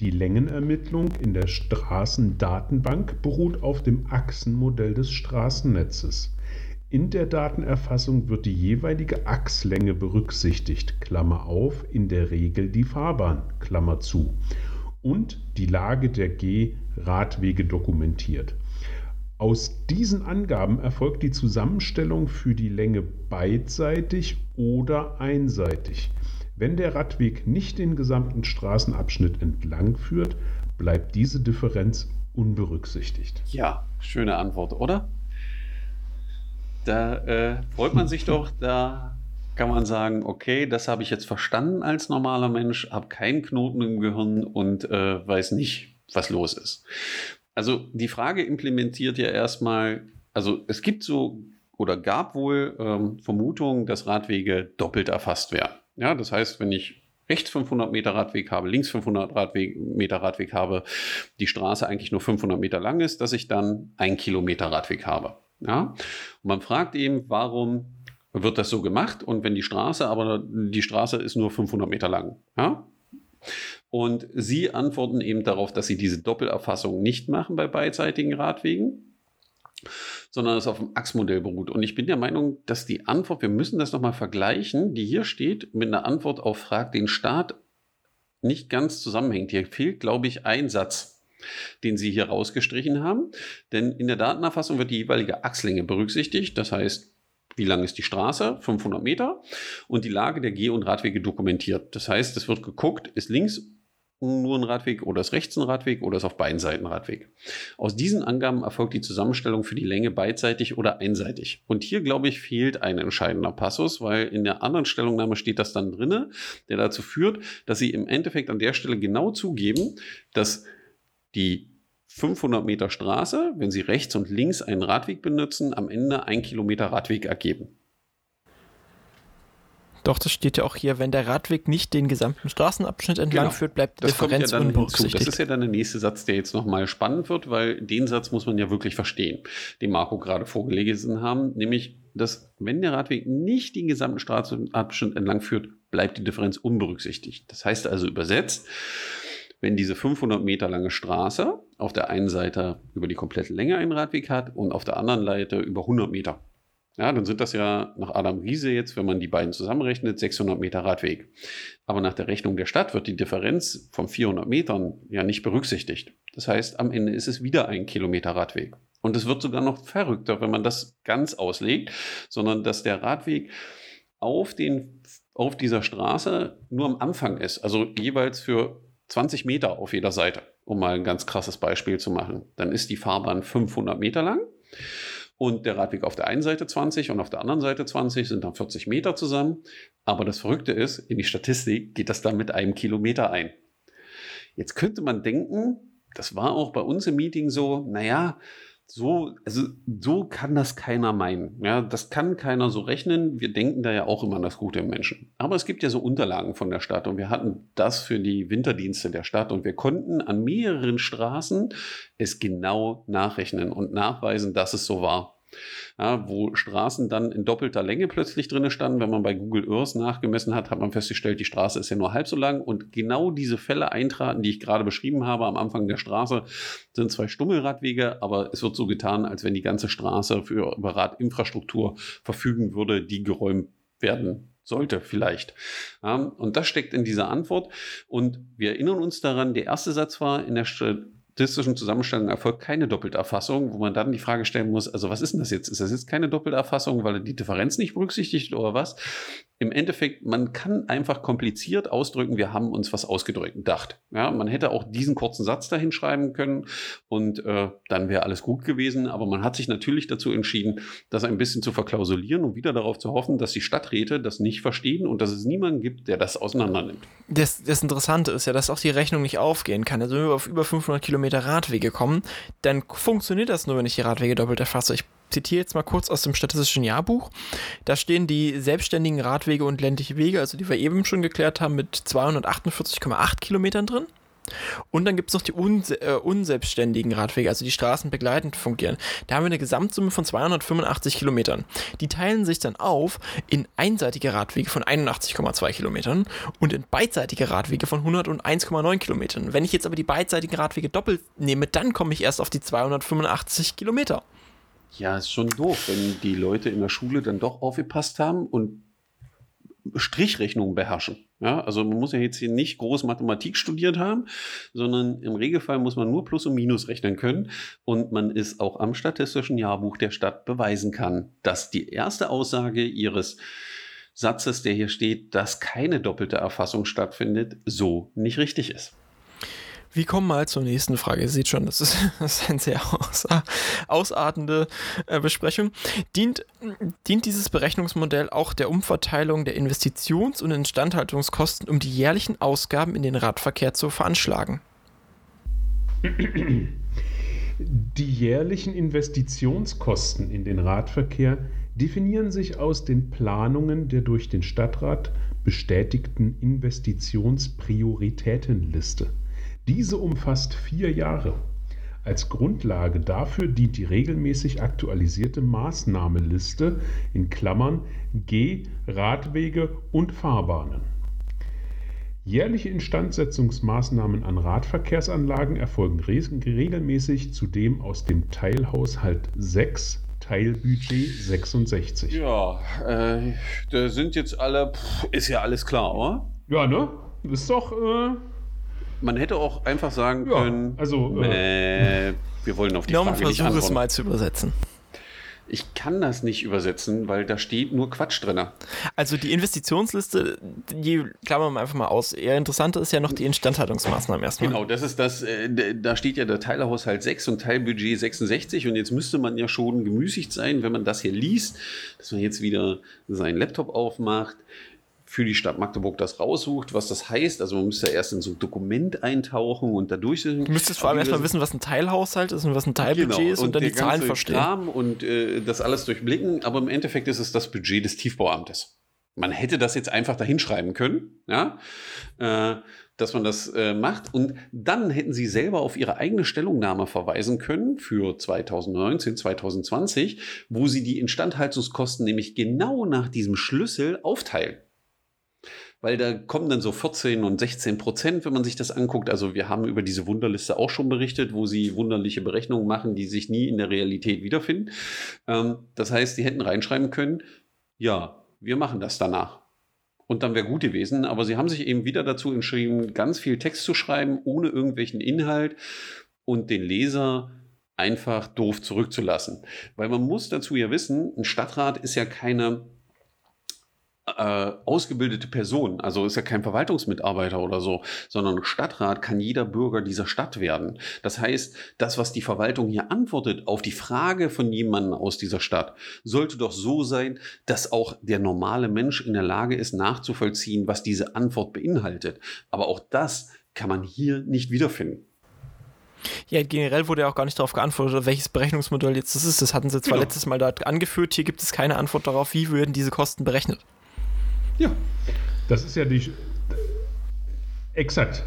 Die Längenermittlung in der Straßendatenbank beruht auf dem Achsenmodell des Straßennetzes. In der Datenerfassung wird die jeweilige Achslänge berücksichtigt, Klammer auf, in der Regel die Fahrbahn, Klammer zu, und die Lage der G-Radwege dokumentiert. Aus diesen Angaben erfolgt die Zusammenstellung für die Länge beidseitig oder einseitig. Wenn der Radweg nicht den gesamten Straßenabschnitt entlang führt, bleibt diese Differenz unberücksichtigt. Ja, schöne Antwort, oder? Da äh, freut man sich doch, da kann man sagen, okay, das habe ich jetzt verstanden als normaler Mensch, habe keinen Knoten im Gehirn und äh, weiß nicht, was los ist. Also die Frage implementiert ja erstmal, also es gibt so oder gab wohl ähm, Vermutungen, dass Radwege doppelt erfasst werden. Ja, das heißt, wenn ich rechts 500 Meter Radweg habe, links 500 Radweg, Meter Radweg habe, die Straße eigentlich nur 500 Meter lang ist, dass ich dann ein Kilometer Radweg habe. Ja, und man fragt eben, warum wird das so gemacht? Und wenn die Straße, aber die Straße ist nur 500 Meter lang. Ja, und sie antworten eben darauf, dass sie diese Doppelerfassung nicht machen bei beidseitigen Radwegen, sondern es auf dem Achsmodell beruht. Und ich bin der Meinung, dass die Antwort, wir müssen das nochmal vergleichen, die hier steht, mit einer Antwort auf Frag den Staat nicht ganz zusammenhängt. Hier fehlt, glaube ich, ein Satz den Sie hier rausgestrichen haben. Denn in der Datenerfassung wird die jeweilige Achslänge berücksichtigt. Das heißt, wie lang ist die Straße? 500 Meter. Und die Lage der Geh- und Radwege dokumentiert. Das heißt, es wird geguckt, ist links nur ein Radweg oder ist rechts ein Radweg oder ist auf beiden Seiten Radweg. Aus diesen Angaben erfolgt die Zusammenstellung für die Länge beidseitig oder einseitig. Und hier, glaube ich, fehlt ein entscheidender Passus, weil in der anderen Stellungnahme steht das dann drinne, der dazu führt, dass sie im Endeffekt an der Stelle genau zugeben, dass die 500 Meter Straße, wenn sie rechts und links einen Radweg benutzen, am Ende ein Kilometer Radweg ergeben. Doch, das steht ja auch hier, wenn der Radweg nicht den gesamten Straßenabschnitt entlang genau. führt, bleibt die das Differenz ja unberücksichtigt. Das ist ja dann der nächste Satz, der jetzt nochmal spannend wird, weil den Satz muss man ja wirklich verstehen, den Marco gerade vorgelesen haben, nämlich, dass wenn der Radweg nicht den gesamten Straßenabschnitt entlang führt, bleibt die Differenz unberücksichtigt. Das heißt also übersetzt, wenn diese 500 Meter lange Straße auf der einen Seite über die komplette Länge einen Radweg hat und auf der anderen Seite über 100 Meter. Ja, dann sind das ja nach Adam Riese jetzt, wenn man die beiden zusammenrechnet, 600 Meter Radweg. Aber nach der Rechnung der Stadt wird die Differenz von 400 Metern ja nicht berücksichtigt. Das heißt, am Ende ist es wieder ein Kilometer Radweg. Und es wird sogar noch verrückter, wenn man das ganz auslegt, sondern dass der Radweg auf, den, auf dieser Straße nur am Anfang ist. Also jeweils für 20 Meter auf jeder Seite, um mal ein ganz krasses Beispiel zu machen. Dann ist die Fahrbahn 500 Meter lang und der Radweg auf der einen Seite 20 und auf der anderen Seite 20 sind dann 40 Meter zusammen. Aber das Verrückte ist, in die Statistik geht das dann mit einem Kilometer ein. Jetzt könnte man denken, das war auch bei uns im Meeting so, naja, so, also so kann das keiner meinen. Ja, das kann keiner so rechnen. Wir denken da ja auch immer an das Gute im Menschen. Aber es gibt ja so Unterlagen von der Stadt und wir hatten das für die Winterdienste der Stadt und wir konnten an mehreren Straßen es genau nachrechnen und nachweisen, dass es so war ja, wo Straßen dann in doppelter Länge plötzlich drin standen. Wenn man bei Google Earth nachgemessen hat, hat man festgestellt, die Straße ist ja nur halb so lang und genau diese Fälle eintraten, die ich gerade beschrieben habe am Anfang der Straße, sind zwei Stummelradwege, aber es wird so getan, als wenn die ganze Straße für über Radinfrastruktur verfügen würde, die geräumt werden sollte vielleicht. Und das steckt in dieser Antwort. Und wir erinnern uns daran, der erste Satz war in der statistischen Zusammenstellung erfolgt keine doppelte Erfassung, wo man dann die Frage stellen muss, also was ist denn das jetzt? Ist das jetzt keine doppelte Erfassung, weil er die Differenz nicht berücksichtigt oder was? Im Endeffekt, man kann einfach kompliziert ausdrücken, wir haben uns was ausgedrückt, gedacht. Ja, man hätte auch diesen kurzen Satz dahin schreiben können und äh, dann wäre alles gut gewesen, aber man hat sich natürlich dazu entschieden, das ein bisschen zu verklausulieren und wieder darauf zu hoffen, dass die Stadträte das nicht verstehen und dass es niemanden gibt, der das auseinandernimmt. Das, das Interessante ist ja, dass auch die Rechnung nicht aufgehen kann. Also wenn wir auf über 500 Kilometer Kilometer Radwege kommen, dann funktioniert das nur, wenn ich die Radwege doppelt erfasse. Ich zitiere jetzt mal kurz aus dem statistischen Jahrbuch. Da stehen die selbstständigen Radwege und ländliche Wege, also die wir eben schon geklärt haben, mit 248,8 Kilometern drin. Und dann gibt es noch die unse äh, unselbstständigen Radwege, also die Straßen begleitend fungieren. Da haben wir eine Gesamtsumme von 285 Kilometern. Die teilen sich dann auf in einseitige Radwege von 81,2 Kilometern und in beidseitige Radwege von 101,9 Kilometern. Wenn ich jetzt aber die beidseitigen Radwege doppelt nehme, dann komme ich erst auf die 285 Kilometer. Ja, ist schon doof, wenn die Leute in der Schule dann doch aufgepasst haben und Strichrechnungen beherrschen. Ja, also man muss ja jetzt hier nicht groß Mathematik studiert haben, sondern im Regelfall muss man nur Plus und Minus rechnen können und man ist auch am statistischen Jahrbuch der Stadt beweisen kann, dass die erste Aussage ihres Satzes, der hier steht, dass keine doppelte Erfassung stattfindet, so nicht richtig ist. Wir kommen mal zur nächsten Frage. Ihr seht schon, das ist, das ist eine sehr aus, ausartende äh, Besprechung. Dient, dient dieses Berechnungsmodell auch der Umverteilung der Investitions- und Instandhaltungskosten, um die jährlichen Ausgaben in den Radverkehr zu veranschlagen? Die jährlichen Investitionskosten in den Radverkehr definieren sich aus den Planungen der durch den Stadtrat bestätigten Investitionsprioritätenliste. Diese umfasst vier Jahre. Als Grundlage dafür dient die regelmäßig aktualisierte Maßnahmenliste in Klammern (G) Radwege und Fahrbahnen. Jährliche Instandsetzungsmaßnahmen an Radverkehrsanlagen erfolgen regelmäßig zudem aus dem Teilhaushalt 6 Teilbudget 66. Ja, äh, da sind jetzt alle, pff, ist ja alles klar, oder? Ja, ne? Ist doch äh, man hätte auch einfach sagen ja, können, also, äh, wir wollen auf die Frage nicht antworten. es mal zu übersetzen. Ich kann das nicht übersetzen, weil da steht nur Quatsch drin. Also die Investitionsliste, die klammern wir einfach mal aus. Eher interessanter ist ja noch die Instandhaltungsmaßnahmen erstmal. Genau, das ist das, äh, da steht ja der Teilerhaushalt 6 und Teilbudget 66 und jetzt müsste man ja schon gemüßigt sein, wenn man das hier liest, dass man jetzt wieder seinen Laptop aufmacht, für die Stadt Magdeburg das raussucht, was das heißt. Also man müsste erst in so ein Dokument eintauchen und da durch. Du müsstest vor allem erstmal wissen, was ein Teilhaushalt ist und was ein Teilbudget genau. ist und, und dann die Zahlen verstehen. Kram und äh, das alles durchblicken, aber im Endeffekt ist es das Budget des Tiefbauamtes. Man hätte das jetzt einfach dahinschreiben können, ja, äh, dass man das äh, macht. Und dann hätten Sie selber auf Ihre eigene Stellungnahme verweisen können für 2019, 2020, wo Sie die Instandhaltungskosten nämlich genau nach diesem Schlüssel aufteilen weil da kommen dann so 14 und 16 Prozent, wenn man sich das anguckt. Also wir haben über diese Wunderliste auch schon berichtet, wo sie wunderliche Berechnungen machen, die sich nie in der Realität wiederfinden. Ähm, das heißt, die hätten reinschreiben können, ja, wir machen das danach. Und dann wäre gut gewesen, aber sie haben sich eben wieder dazu entschieden, ganz viel Text zu schreiben, ohne irgendwelchen Inhalt und den Leser einfach doof zurückzulassen. Weil man muss dazu ja wissen, ein Stadtrat ist ja keine äh, ausgebildete Person, also ist ja kein Verwaltungsmitarbeiter oder so, sondern Stadtrat kann jeder Bürger dieser Stadt werden. Das heißt, das, was die Verwaltung hier antwortet auf die Frage von jemandem aus dieser Stadt, sollte doch so sein, dass auch der normale Mensch in der Lage ist, nachzuvollziehen, was diese Antwort beinhaltet. Aber auch das kann man hier nicht wiederfinden. Ja, generell wurde ja auch gar nicht darauf geantwortet, welches Berechnungsmodell jetzt das ist. Das hatten sie zwar genau. letztes Mal dort angeführt. Hier gibt es keine Antwort darauf, wie würden diese Kosten berechnet. Ja. Das ist ja die. Exakt.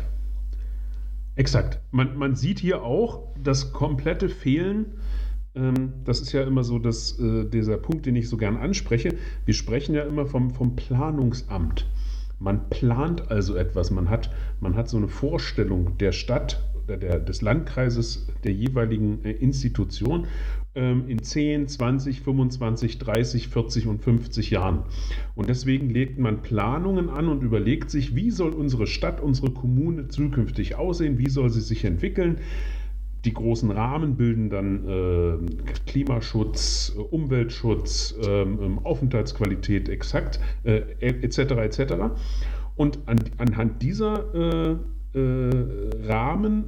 Exakt. Man, man sieht hier auch das komplette Fehlen. Ähm, das ist ja immer so das, äh, dieser Punkt, den ich so gern anspreche. Wir sprechen ja immer vom, vom Planungsamt. Man plant also etwas. Man hat, man hat so eine Vorstellung der Stadt der, des Landkreises der jeweiligen äh, Institution in 10, 20, 25, 30, 40 und 50 Jahren. Und deswegen legt man Planungen an und überlegt sich, wie soll unsere Stadt, unsere Kommune zukünftig aussehen, wie soll sie sich entwickeln. Die großen Rahmen bilden dann äh, Klimaschutz, Umweltschutz, ähm, ähm Aufenthaltsqualität exakt, äh, etc. etc. Und an, anhand dieser äh, äh, Rahmen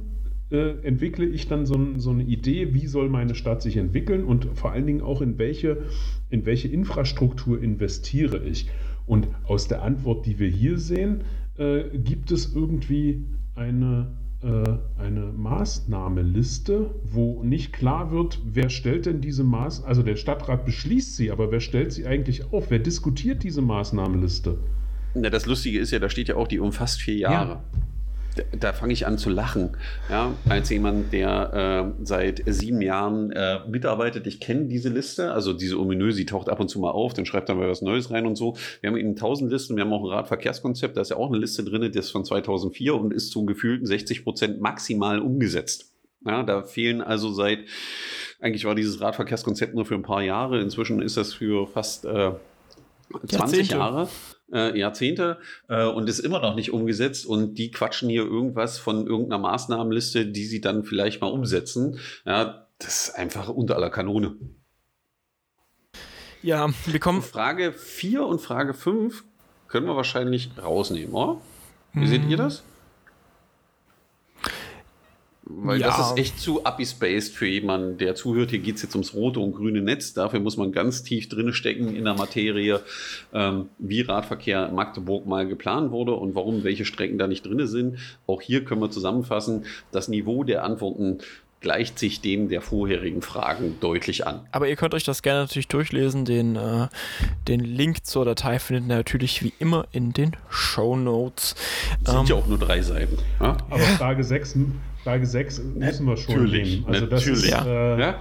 äh, entwickle ich dann so, so, eine Idee, wie soll meine Stadt sich entwickeln und vor allen Dingen auch in welche, in welche Infrastruktur investiere ich. Und aus der Antwort, die wir hier sehen, äh, gibt es irgendwie eine, äh, eine Maßnahmeliste, wo nicht klar wird, wer stellt denn diese Maß, also der Stadtrat beschließt sie, aber wer stellt sie eigentlich auf? Wer diskutiert diese Maßnahmeliste? Na, das Lustige ist ja, da steht ja auch, die umfasst vier Jahre. Ja da, fange ich an zu lachen. Ja, als jemand, der äh, seit sieben Jahren äh, mitarbeitet, ich kenne diese Liste, also diese ominöse, die taucht ab und zu mal auf, dann schreibt er mal was Neues rein und so. Wir haben eben tausend Listen, wir haben auch ein Radverkehrskonzept, da ist ja auch eine Liste drin, das ist von 2004 und ist zu gefühlten 60 Prozent maximal umgesetzt. Ja, da fehlen also seit, eigentlich war dieses Radverkehrskonzept nur für ein paar Jahre, inzwischen ist das für fast äh, 20 Jahrzehnte. Jahre äh, Jahrzehnte äh, und ist immer noch nicht umgesetzt und die quatschen hier irgendwas von irgendeiner Maßnahmenliste, die sie dann vielleicht mal umsetzen. Ja, das ist einfach unter aller Kanone. Ja, wir kommen. Frage 4 und Frage 5 können wir wahrscheinlich rausnehmen, oder? Wie hm. seht ihr das? Weil ja. das ist echt zu abgespaced für jemanden, der zuhört. Hier geht es jetzt ums rote und grüne Netz. Dafür muss man ganz tief drin stecken in der Materie, ähm, wie Radverkehr in Magdeburg mal geplant wurde und warum welche Strecken da nicht drin sind. Auch hier können wir zusammenfassen, das Niveau der Antworten gleicht sich dem der vorherigen Fragen deutlich an. Aber ihr könnt euch das gerne natürlich durchlesen. Den, äh, den Link zur Datei findet ihr natürlich wie immer in den Show Notes. Sind ähm, ja auch nur drei Seiten. Ja? Aber Frage 6 Frage 6 müssen wir schon natürlich, nehmen. Also das ist, äh, ja.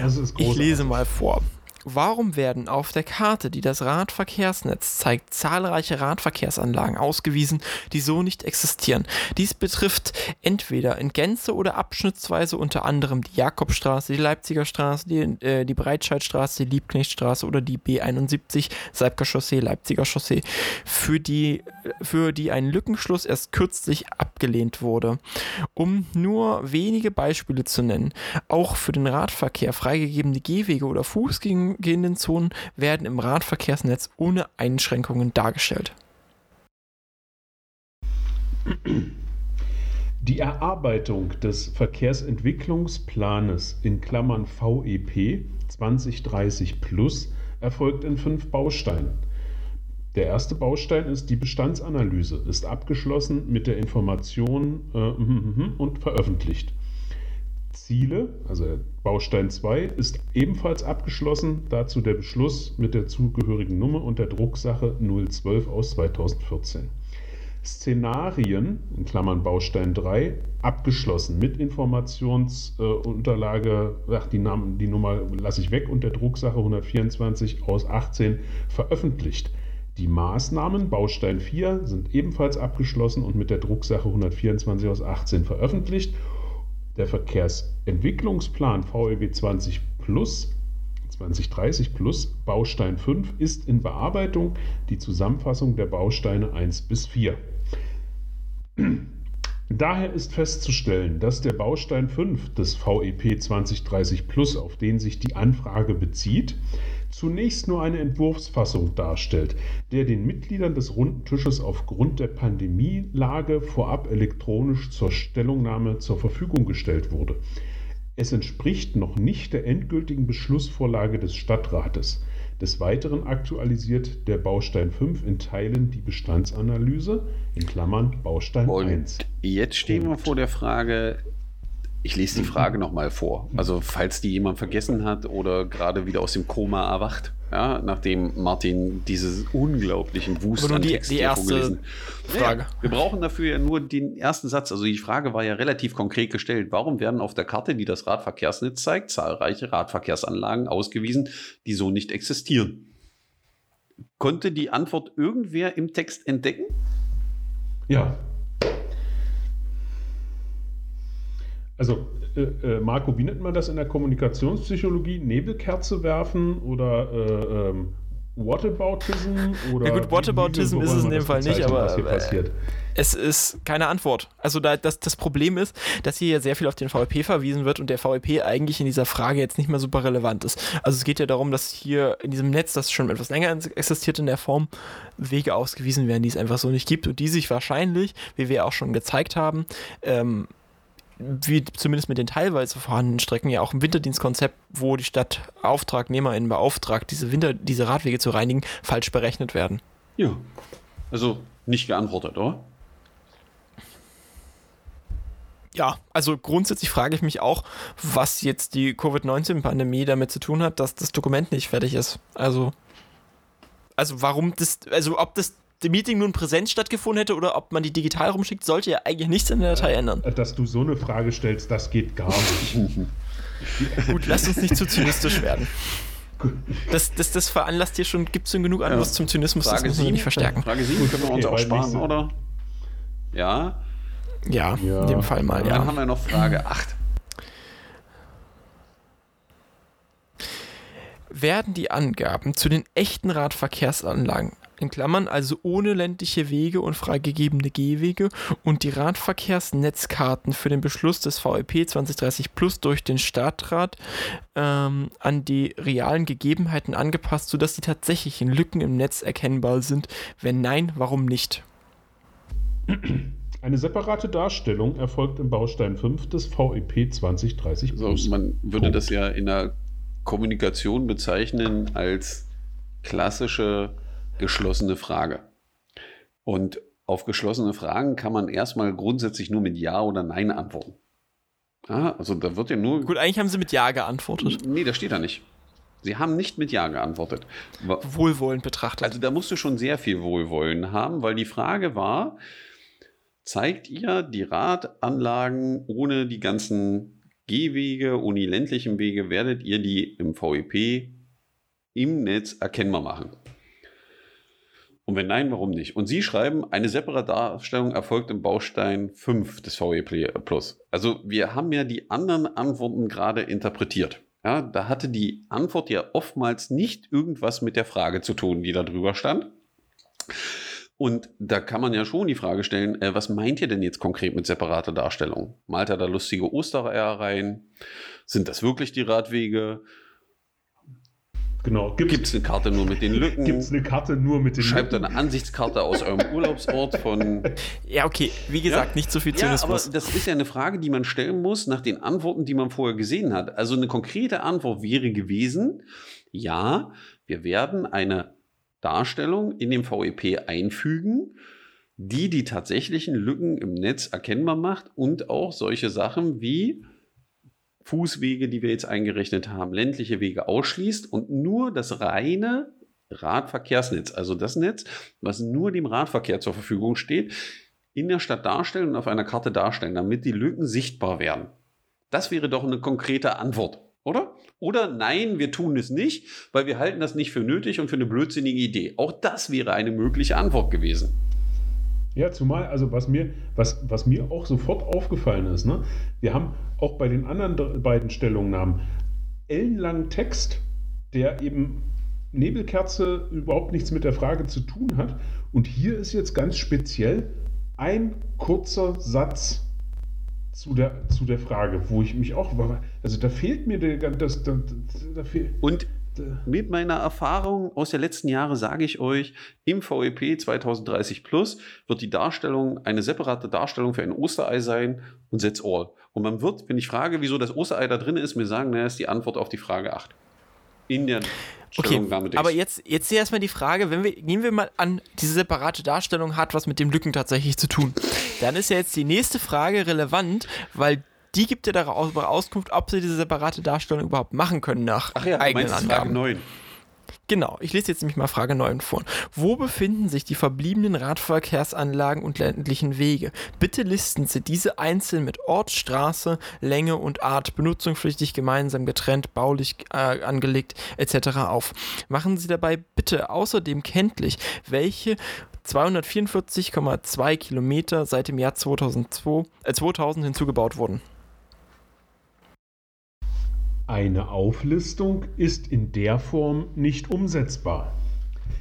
das ist großartig. Ich lese mal vor. Warum werden auf der Karte, die das Radverkehrsnetz zeigt, zahlreiche Radverkehrsanlagen ausgewiesen, die so nicht existieren? Dies betrifft entweder in Gänze oder abschnittsweise unter anderem die Jakobstraße, die Leipziger Straße, die, äh, die Breitscheidstraße, die Liebknechtstraße oder die B71, Salbker Chaussee, Leipziger Chaussee, für die, für die ein Lückenschluss erst kürzlich abgelehnt wurde. Um nur wenige Beispiele zu nennen, auch für den Radverkehr freigegebene Gehwege oder Fußgänger vorangehenden Zonen werden im Radverkehrsnetz ohne Einschränkungen dargestellt. Die Erarbeitung des Verkehrsentwicklungsplanes in Klammern VEP 2030 Plus erfolgt in fünf Bausteinen. Der erste Baustein ist die Bestandsanalyse, ist abgeschlossen mit der Information äh, und veröffentlicht. Ziele, also Baustein 2, ist ebenfalls abgeschlossen. Dazu der Beschluss mit der zugehörigen Nummer und der Drucksache 012 aus 2014. Szenarien, in Klammern Baustein 3, abgeschlossen mit Informationsunterlage, äh, die, die Nummer lasse ich weg und der Drucksache 124 aus 18 veröffentlicht. Die Maßnahmen Baustein 4 sind ebenfalls abgeschlossen und mit der Drucksache 124 aus 18 veröffentlicht. Der Verkehrsentwicklungsplan VEB 20 Plus 2030 Plus Baustein 5 ist in Bearbeitung die Zusammenfassung der Bausteine 1 bis 4. Daher ist festzustellen, dass der Baustein 5 des VEP 2030 Plus, auf den sich die Anfrage bezieht, zunächst nur eine Entwurfsfassung darstellt, der den Mitgliedern des Runden Tisches aufgrund der Pandemielage vorab elektronisch zur Stellungnahme zur Verfügung gestellt wurde. Es entspricht noch nicht der endgültigen Beschlussvorlage des Stadtrates. Des Weiteren aktualisiert der Baustein 5 in Teilen die Bestandsanalyse, in Klammern Baustein Und 1. Jetzt stehen Punkt. wir vor der Frage, ich lese die Frage nochmal vor. Also, falls die jemand vergessen hat oder gerade wieder aus dem Koma erwacht, ja, nachdem Martin dieses unglaublichen Wust an die, Text die erste Frage. Ja, wir brauchen dafür ja nur den ersten Satz. Also, die Frage war ja relativ konkret gestellt. Warum werden auf der Karte, die das Radverkehrsnetz zeigt, zahlreiche Radverkehrsanlagen ausgewiesen, die so nicht existieren? Konnte die Antwort irgendwer im Text entdecken? Ja, Also, äh, äh, Marco, wie nennt man das in der Kommunikationspsychologie? Nebelkerze werfen oder äh, ähm, Whataboutism? Oder ja gut, Whataboutism ist es in dem Fall nicht, aber äh, es ist keine Antwort. Also da, das, das Problem ist, dass hier ja sehr viel auf den VEP verwiesen wird und der VEP eigentlich in dieser Frage jetzt nicht mehr super relevant ist. Also es geht ja darum, dass hier in diesem Netz, das schon etwas länger existiert in der Form, Wege ausgewiesen werden, die es einfach so nicht gibt und die sich wahrscheinlich, wie wir auch schon gezeigt haben, ähm, wie zumindest mit den teilweise vorhandenen Strecken ja auch ein Winterdienstkonzept, wo die Stadt AuftragnehmerInnen beauftragt, diese, Winter, diese Radwege zu reinigen, falsch berechnet werden. Ja. Also nicht geantwortet, oder? Ja, also grundsätzlich frage ich mich auch, was jetzt die Covid-19-Pandemie damit zu tun hat, dass das Dokument nicht fertig ist. Also, also warum das, also ob das Meeting nun Präsenz stattgefunden hätte oder ob man die digital rumschickt, sollte ja eigentlich nichts in der Datei ändern. Dass du so eine Frage stellst, das geht gar nicht. Gut, lass uns nicht zu zynistisch werden. Das, das, das veranlasst hier schon, gibt es schon genug Anlass ja. zum Zynismus, Frage das müssen wir nicht verstärken. Frage 7 können wir uns okay, auch sparen, oder? Ja? ja? Ja, in dem Fall mal, ja. Dann haben wir noch Frage 8. Werden die Angaben zu den echten Radverkehrsanlagen in Klammern also ohne ländliche Wege und freigegebene Gehwege und die Radverkehrsnetzkarten für den Beschluss des VEP 2030 Plus durch den Stadtrat ähm, an die realen Gegebenheiten angepasst, sodass die tatsächlichen Lücken im Netz erkennbar sind. Wenn nein, warum nicht? Eine separate Darstellung erfolgt im Baustein 5 des VEP 2030 Plus. Also man würde Punkt. das ja in der Kommunikation bezeichnen als klassische geschlossene Frage. Und auf geschlossene Fragen kann man erstmal grundsätzlich nur mit Ja oder Nein antworten. Ja, also da wird ja nur. Gut, eigentlich haben sie mit Ja geantwortet. Nee, das steht da nicht. Sie haben nicht mit Ja geantwortet. Wohlwollend betrachtet. Also da musst du schon sehr viel Wohlwollen haben, weil die Frage war, zeigt ihr die Radanlagen ohne die ganzen Gehwege, ohne die ländlichen Wege, werdet ihr die im VEP im Netz erkennbar machen? Und wenn nein, warum nicht? Und Sie schreiben, eine separate Darstellung erfolgt im Baustein 5 des VE Plus. Also wir haben ja die anderen Antworten gerade interpretiert. Ja, da hatte die Antwort ja oftmals nicht irgendwas mit der Frage zu tun, die da drüber stand. Und da kann man ja schon die Frage stellen, äh, was meint ihr denn jetzt konkret mit separater Darstellung? Malt er da lustige Ostereier rein? Sind das wirklich die Radwege? Genau. Gibt es eine Karte nur mit den Lücken? Gibt es eine Karte nur mit den Schreibt Lücken? Schreibt eine Ansichtskarte aus eurem Urlaubsort von. Ja, okay. Wie gesagt, ja? nicht so viel Zynismus. Ja, aber das ist ja eine Frage, die man stellen muss nach den Antworten, die man vorher gesehen hat. Also eine konkrete Antwort wäre gewesen: Ja, wir werden eine Darstellung in dem VEP einfügen, die die tatsächlichen Lücken im Netz erkennbar macht und auch solche Sachen wie Fußwege, die wir jetzt eingerechnet haben, ländliche Wege ausschließt und nur das reine Radverkehrsnetz, also das Netz, was nur dem Radverkehr zur Verfügung steht, in der Stadt darstellen und auf einer Karte darstellen, damit die Lücken sichtbar werden. Das wäre doch eine konkrete Antwort, oder? Oder nein, wir tun es nicht, weil wir halten das nicht für nötig und für eine blödsinnige Idee. Auch das wäre eine mögliche Antwort gewesen. Ja, zumal, also was mir, was, was mir auch sofort aufgefallen ist, ne? wir haben auch bei den anderen beiden Stellungnahmen ellenlangen Text, der eben Nebelkerze überhaupt nichts mit der Frage zu tun hat. Und hier ist jetzt ganz speziell ein kurzer Satz zu der, zu der Frage, wo ich mich auch, also da fehlt mir der, das, da, da fehlt, Und mit meiner Erfahrung aus der letzten Jahre sage ich euch, im VEP 2030 Plus wird die Darstellung eine separate Darstellung für ein Osterei sein und that's all. Und man wird, wenn ich frage, wieso das Osterei da drin ist, mir sagen, naja, ist die Antwort auf die Frage 8. In der Okay, aber jetzt, jetzt hier erstmal die Frage, wenn wir, gehen wir mal an, diese separate Darstellung hat was mit dem Lücken tatsächlich zu tun. Dann ist ja jetzt die nächste Frage relevant, weil die gibt ja darüber Auskunft, ob sie diese separate Darstellung überhaupt machen können nach Ach ja, eigenen Angaben. Frage 9. Genau, ich lese jetzt nämlich mal Frage 9 vor. Wo befinden sich die verbliebenen Radverkehrsanlagen und ländlichen Wege? Bitte listen Sie diese einzeln mit Ort, Straße, Länge und Art, benutzungspflichtig, gemeinsam getrennt, baulich äh, angelegt etc. auf. Machen Sie dabei bitte außerdem kenntlich, welche 244,2 Kilometer seit dem Jahr 2002, äh 2000 hinzugebaut wurden. Eine Auflistung ist in der Form nicht umsetzbar.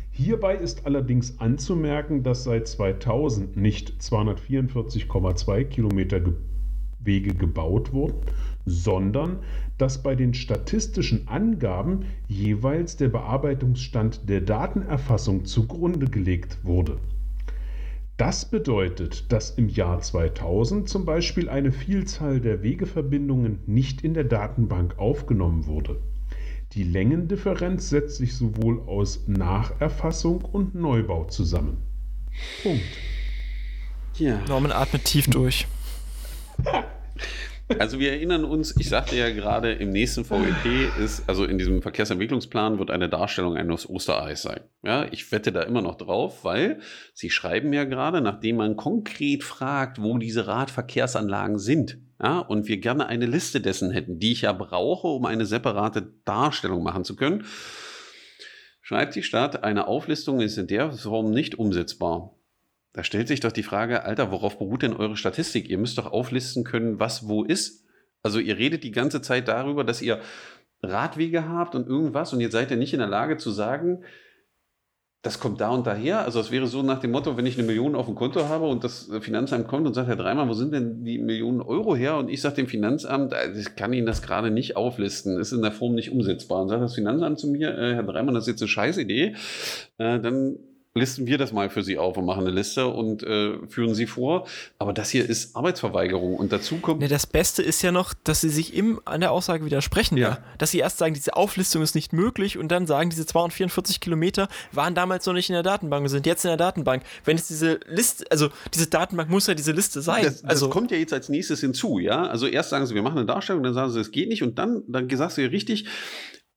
Hierbei ist allerdings anzumerken, dass seit 2000 nicht 244,2 Kilometer Wege gebaut wurden, sondern dass bei den statistischen Angaben jeweils der Bearbeitungsstand der Datenerfassung zugrunde gelegt wurde. Das bedeutet, dass im Jahr 2000 zum Beispiel eine Vielzahl der Wegeverbindungen nicht in der Datenbank aufgenommen wurde. Die Längendifferenz setzt sich sowohl aus Nacherfassung und Neubau zusammen. Punkt. Ja. Norman atmet tief durch. Also wir erinnern uns, ich sagte ja gerade, im nächsten VEP ist, also in diesem Verkehrsentwicklungsplan wird eine Darstellung eines Ostereis sein. Ja, ich wette da immer noch drauf, weil Sie schreiben ja gerade, nachdem man konkret fragt, wo diese Radverkehrsanlagen sind. Ja, und wir gerne eine Liste dessen hätten, die ich ja brauche, um eine separate Darstellung machen zu können. Schreibt die Stadt, eine Auflistung ist in der Form nicht umsetzbar. Da stellt sich doch die Frage, Alter, worauf beruht denn eure Statistik? Ihr müsst doch auflisten können, was wo ist. Also ihr redet die ganze Zeit darüber, dass ihr Radwege habt und irgendwas und ihr seid ja nicht in der Lage zu sagen, das kommt da und daher. Also es wäre so nach dem Motto, wenn ich eine Million auf dem Konto habe und das Finanzamt kommt und sagt, Herr Dreimann, wo sind denn die Millionen Euro her? Und ich sage dem Finanzamt, äh, ich kann Ihnen das gerade nicht auflisten, ist in der Form nicht umsetzbar. Und sagt das Finanzamt zu mir, äh, Herr Dreimann, das ist jetzt eine Scheißidee, äh, dann listen wir das mal für Sie auf und machen eine Liste und äh, führen Sie vor. Aber das hier ist Arbeitsverweigerung und dazu kommt. Ne, das Beste ist ja noch, dass Sie sich im, an der Aussage widersprechen. Ja. ja. Dass Sie erst sagen, diese Auflistung ist nicht möglich und dann sagen, diese 244 Kilometer waren damals noch nicht in der Datenbank und sind jetzt in der Datenbank. Wenn es diese Liste, also diese Datenbank muss ja diese Liste sein. Das, das also, kommt ja jetzt als nächstes hinzu, ja. Also erst sagen Sie, wir machen eine Darstellung, dann sagen Sie, es geht nicht und dann, dann sagst du ja richtig,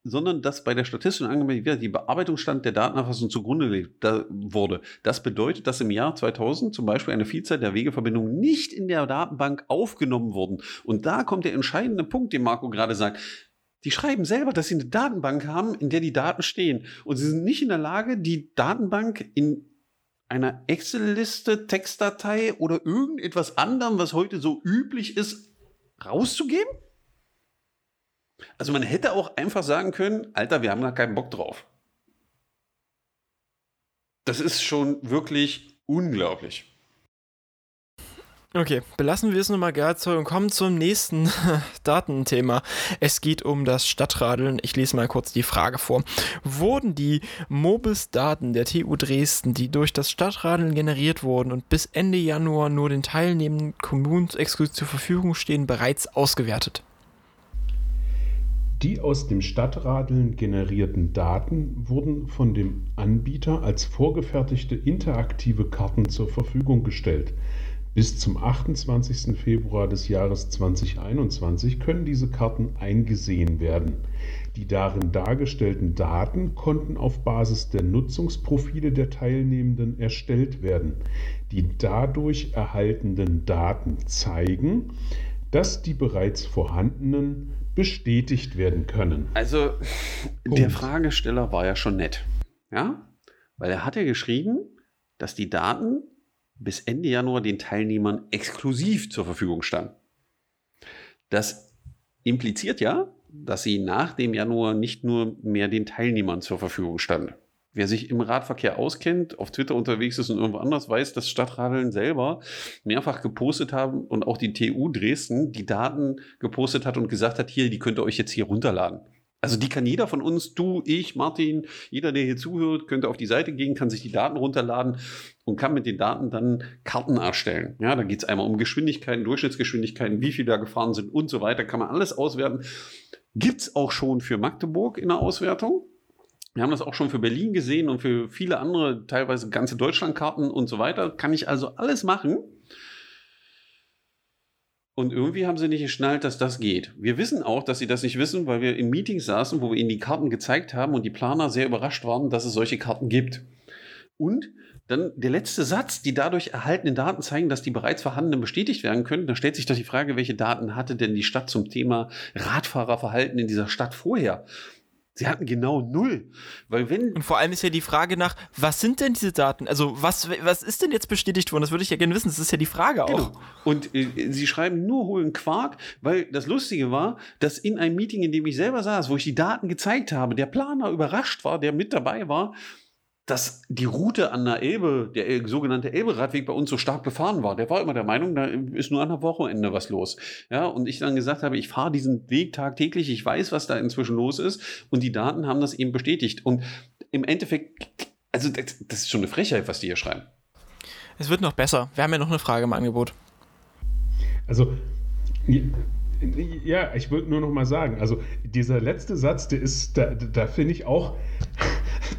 sondern dass bei der statistischen angemeldet wird, die Bearbeitungsstand der Datenerfassung zugrunde gelegt wurde. Das bedeutet, dass im Jahr 2000 zum Beispiel eine Vielzahl der Wegeverbindungen nicht in der Datenbank aufgenommen wurden. Und da kommt der entscheidende Punkt, den Marco gerade sagt. Die schreiben selber, dass sie eine Datenbank haben, in der die Daten stehen. Und sie sind nicht in der Lage, die Datenbank in einer Excel-Liste, Textdatei oder irgendetwas anderem, was heute so üblich ist, rauszugeben? Also man hätte auch einfach sagen können, Alter, wir haben da keinen Bock drauf. Das ist schon wirklich unglaublich. Okay, belassen wir es nochmal Geizzeug und kommen zum nächsten Datenthema. Es geht um das Stadtradeln. Ich lese mal kurz die Frage vor. Wurden die Mobis-Daten der TU Dresden, die durch das Stadtradeln generiert wurden und bis Ende Januar nur den teilnehmenden Kommunen exklusiv zur Verfügung stehen, bereits ausgewertet? Die aus dem Stadtradeln generierten Daten wurden von dem Anbieter als vorgefertigte interaktive Karten zur Verfügung gestellt. Bis zum 28. Februar des Jahres 2021 können diese Karten eingesehen werden. Die darin dargestellten Daten konnten auf Basis der Nutzungsprofile der Teilnehmenden erstellt werden. Die dadurch erhaltenen Daten zeigen, dass die bereits vorhandenen bestätigt werden können. Also Punkt. der Fragesteller war ja schon nett. Ja? Weil er hat ja geschrieben, dass die Daten bis Ende Januar den Teilnehmern exklusiv zur Verfügung standen. Das impliziert ja, dass sie nach dem Januar nicht nur mehr den Teilnehmern zur Verfügung standen. Wer sich im Radverkehr auskennt, auf Twitter unterwegs ist und irgendwo anders weiß, dass Stadtradeln selber mehrfach gepostet haben und auch die TU Dresden die Daten gepostet hat und gesagt hat, hier, die könnt ihr euch jetzt hier runterladen. Also die kann jeder von uns, du, ich, Martin, jeder, der hier zuhört, könnte auf die Seite gehen, kann sich die Daten runterladen und kann mit den Daten dann Karten erstellen. Ja, da geht es einmal um Geschwindigkeiten, Durchschnittsgeschwindigkeiten, wie viel da gefahren sind und so weiter. Kann man alles auswerten. Gibt es auch schon für Magdeburg in der Auswertung. Wir haben das auch schon für Berlin gesehen und für viele andere, teilweise ganze Deutschlandkarten und so weiter. Kann ich also alles machen. Und irgendwie haben sie nicht geschnallt, dass das geht. Wir wissen auch, dass sie das nicht wissen, weil wir in Meetings saßen, wo wir ihnen die Karten gezeigt haben und die Planer sehr überrascht waren, dass es solche Karten gibt. Und dann der letzte Satz, die dadurch erhaltenen Daten zeigen, dass die bereits vorhandenen bestätigt werden können. Da stellt sich doch die Frage, welche Daten hatte denn die Stadt zum Thema Radfahrerverhalten in dieser Stadt vorher? Sie hatten genau null. Weil wenn und vor allem ist ja die Frage nach, was sind denn diese Daten? Also, was, was ist denn jetzt bestätigt worden? Das würde ich ja gerne wissen. Das ist ja die Frage auch. Genau. Und äh, sie schreiben nur holen Quark, weil das Lustige war, dass in einem Meeting, in dem ich selber saß, wo ich die Daten gezeigt habe, der Planer überrascht war, der mit dabei war, dass die Route an der Elbe, der sogenannte Elbe-Radweg bei uns so stark befahren war. Der war immer der Meinung, da ist nur an der Wochenende was los. Ja, und ich dann gesagt habe, ich fahre diesen Weg tagtäglich, ich weiß, was da inzwischen los ist. Und die Daten haben das eben bestätigt. Und im Endeffekt, also das, das ist schon eine Frechheit, was die hier schreiben. Es wird noch besser. Wir haben ja noch eine Frage im Angebot. Also, ja, ich wollte nur noch mal sagen, also dieser letzte Satz, der ist, da, da finde ich auch,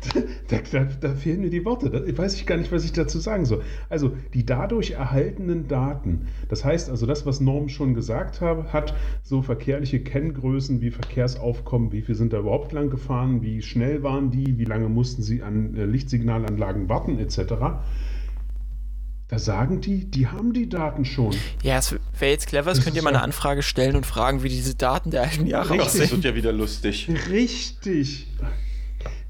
da, da, da, fehlen mir die Worte. Da weiß ich gar nicht, was ich dazu sagen soll. Also die dadurch erhaltenen Daten, das heißt also das, was Norm schon gesagt habe, hat so verkehrliche Kenngrößen wie Verkehrsaufkommen, wie viel sind da überhaupt lang gefahren, wie schnell waren die, wie lange mussten sie an äh, Lichtsignalanlagen warten etc. Da sagen die, die haben die Daten schon. Ja, es wäre jetzt clever, es könnt ihr mal eine Anfrage stellen und fragen, wie diese Daten der alten Jahre Richtig. aussehen. Das wird ja wieder lustig. Richtig.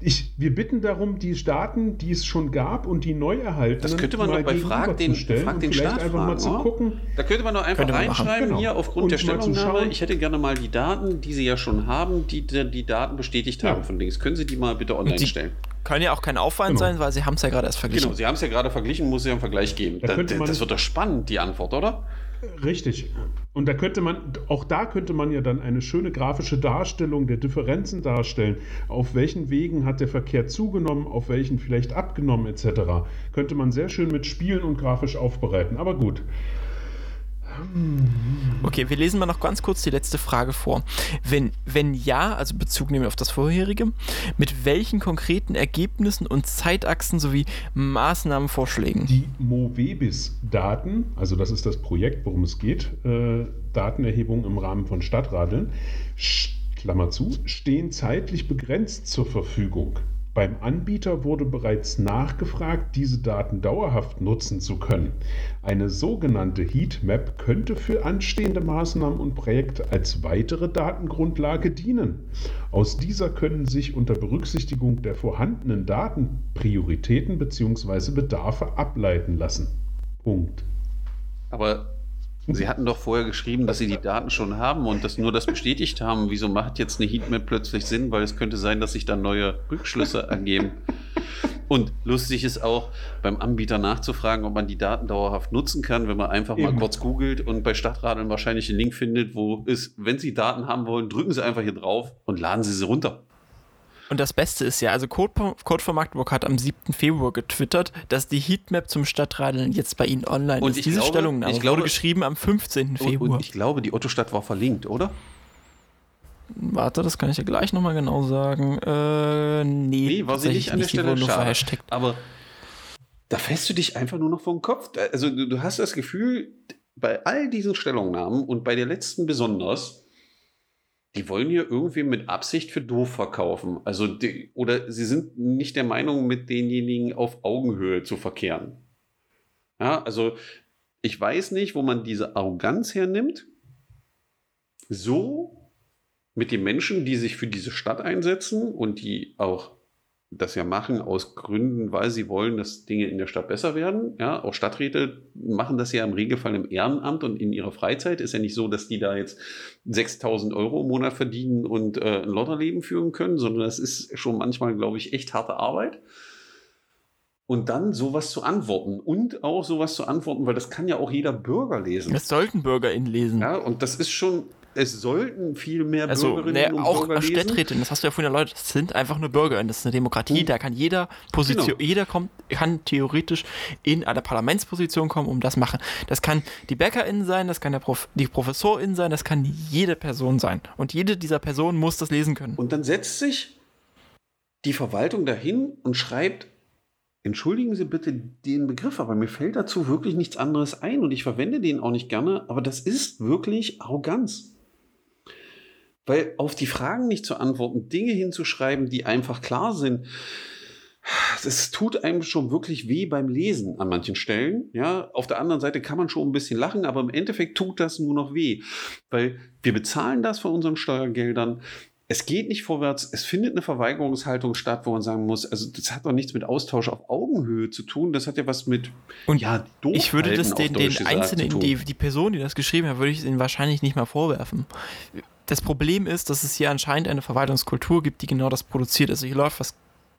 Ich, wir bitten darum, die Staaten, die es schon gab und die neu erhalten, das könnte man doch bei Frag den, Frag den Staat einfach fragen, mal zu gucken. Da könnte man doch einfach reinschreiben, genau. hier aufgrund und der Stellungnahme, ich hätte gerne mal die Daten, die Sie ja schon haben, die die, die Daten bestätigt ja. haben von links. Können Sie die mal bitte online stellen? Kann ja auch kein Aufwand genau. sein, weil Sie haben es ja gerade erst verglichen. Genau, Sie haben es ja gerade verglichen, muss es ja einen Vergleich geben. Da da, das wird doch spannend, die Antwort, oder? Richtig. Und da könnte man, auch da könnte man ja dann eine schöne grafische Darstellung der Differenzen darstellen. Auf welchen Wegen hat der Verkehr zugenommen, auf welchen vielleicht abgenommen, etc. Könnte man sehr schön mit Spielen und grafisch aufbereiten. Aber gut. Okay, wir lesen mal noch ganz kurz die letzte Frage vor. Wenn, wenn ja, also Bezug nehmen auf das vorherige, mit welchen konkreten Ergebnissen und Zeitachsen sowie Maßnahmenvorschlägen? Die Movebis-Daten, also das ist das Projekt, worum es geht, äh, Datenerhebung im Rahmen von Stadtradeln, Klammer zu, stehen zeitlich begrenzt zur Verfügung. Beim Anbieter wurde bereits nachgefragt, diese Daten dauerhaft nutzen zu können. Eine sogenannte Heatmap könnte für anstehende Maßnahmen und Projekte als weitere Datengrundlage dienen. Aus dieser können sich unter Berücksichtigung der vorhandenen Daten Prioritäten bzw. Bedarfe ableiten lassen. Punkt. Aber Sie hatten doch vorher geschrieben, dass Sie die Daten schon haben und das nur das bestätigt haben. Wieso macht jetzt eine Heatmap plötzlich Sinn? Weil es könnte sein, dass sich dann neue Rückschlüsse ergeben. Und lustig ist auch, beim Anbieter nachzufragen, ob man die Daten dauerhaft nutzen kann, wenn man einfach Eben. mal kurz googelt und bei Stadtradeln wahrscheinlich einen Link findet, wo ist, wenn Sie Daten haben wollen, drücken Sie einfach hier drauf und laden Sie sie runter. Und das Beste ist ja, also Code, Code von Magdeburg hat am 7. Februar getwittert, dass die Heatmap zum Stadtradeln jetzt bei Ihnen online und ist. Diese glaube, Stellungnahme ich glaube, wurde geschrieben am 15. Februar. Und, ich glaube, die Otto-Stadt war verlinkt, oder? Warte, das kann ich ja gleich nochmal genau sagen. Äh, nee, nee war sie nicht an der Stelle. Schade. Aber da fällst du dich einfach nur noch vor den Kopf. Also du, du hast das Gefühl, bei all diesen Stellungnahmen und bei der letzten besonders, die wollen hier irgendwie mit Absicht für doof verkaufen. Also die, oder sie sind nicht der Meinung, mit denjenigen auf Augenhöhe zu verkehren. Ja, also ich weiß nicht, wo man diese Arroganz hernimmt, so mit den Menschen, die sich für diese Stadt einsetzen und die auch das ja machen aus Gründen, weil sie wollen, dass Dinge in der Stadt besser werden. Ja, auch Stadträte machen das ja im Regelfall im Ehrenamt und in ihrer Freizeit. Ist ja nicht so, dass die da jetzt 6000 Euro im Monat verdienen und äh, ein Lotterleben führen können, sondern das ist schon manchmal, glaube ich, echt harte Arbeit. Und dann sowas zu antworten und auch sowas zu antworten, weil das kann ja auch jeder Bürger lesen. Das sollten BürgerInnen lesen. Ja, und das ist schon, es sollten viel mehr also, Bürgerinnen ne, und auch Bürger Städträtinnen, das hast du ja vorhin erläutert, das sind einfach nur Bürgerinnen, das ist eine Demokratie, mhm. da kann jeder Position, genau. jeder kommt, kann theoretisch in eine Parlamentsposition kommen, um das machen. Das kann die BäckerInnen sein, das kann der Prof, die ProfessorInnen sein, das kann jede Person sein. Und jede dieser Personen muss das lesen können. Und dann setzt sich die Verwaltung dahin und schreibt Entschuldigen Sie bitte den Begriff, aber mir fällt dazu wirklich nichts anderes ein und ich verwende den auch nicht gerne, aber das ist wirklich Arroganz. Weil auf die Fragen nicht zu antworten, Dinge hinzuschreiben, die einfach klar sind, es tut einem schon wirklich weh beim Lesen an manchen Stellen. Ja, auf der anderen Seite kann man schon ein bisschen lachen, aber im Endeffekt tut das nur noch weh, weil wir bezahlen das von unseren Steuergeldern. Es geht nicht vorwärts. Es findet eine Verweigerungshaltung statt, wo man sagen muss, also das hat doch nichts mit Austausch auf Augenhöhe zu tun. Das hat ja was mit und ja, Ich würde das den, den Einzelnen, die, die Person, die das geschrieben hat, würde ich ihnen wahrscheinlich nicht mal vorwerfen das Problem ist, dass es hier anscheinend eine Verwaltungskultur gibt, die genau das produziert. Also hier läuft was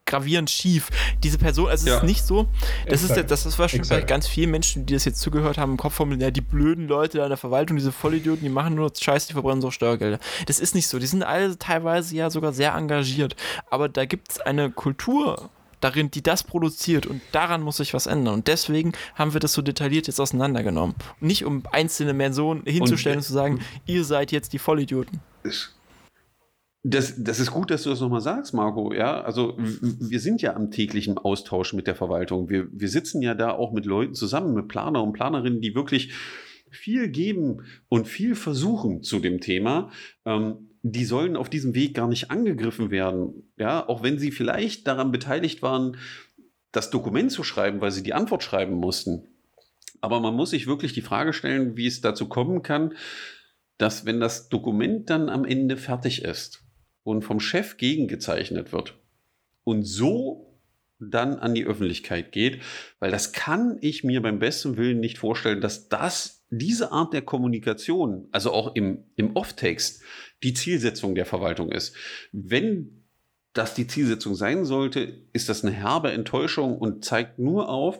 gravierend schief. Diese Person, also es ja. ist nicht so, das Exakt. ist das ist wahrscheinlich bei ganz vielen Menschen, die das jetzt zugehört haben, im Kopf formulieren, ja, die blöden Leute in der Verwaltung, diese Vollidioten, die machen nur Scheiße, die verbrennen so Steuergelder. Das ist nicht so. Die sind alle teilweise ja sogar sehr engagiert. Aber da gibt es eine Kultur darin, die das produziert und daran muss sich was ändern. Und deswegen haben wir das so detailliert jetzt auseinandergenommen. Nicht um einzelne Personen hinzustellen und, und zu sagen, ihr seid jetzt die Vollidioten. Das, das ist gut, dass du das nochmal sagst, Marco. Ja, also wir sind ja am täglichen Austausch mit der Verwaltung. Wir, wir sitzen ja da auch mit Leuten zusammen, mit Planer und Planerinnen, die wirklich viel geben und viel versuchen zu dem Thema. Ähm, die sollen auf diesem Weg gar nicht angegriffen werden. Ja, auch wenn sie vielleicht daran beteiligt waren, das Dokument zu schreiben, weil sie die Antwort schreiben mussten. Aber man muss sich wirklich die Frage stellen, wie es dazu kommen kann, dass wenn das Dokument dann am Ende fertig ist und vom Chef gegengezeichnet wird und so dann an die Öffentlichkeit geht, weil das kann ich mir beim besten Willen nicht vorstellen, dass das diese Art der Kommunikation, also auch im, im Off-Text, die Zielsetzung der Verwaltung ist. Wenn das die Zielsetzung sein sollte, ist das eine herbe Enttäuschung und zeigt nur auf,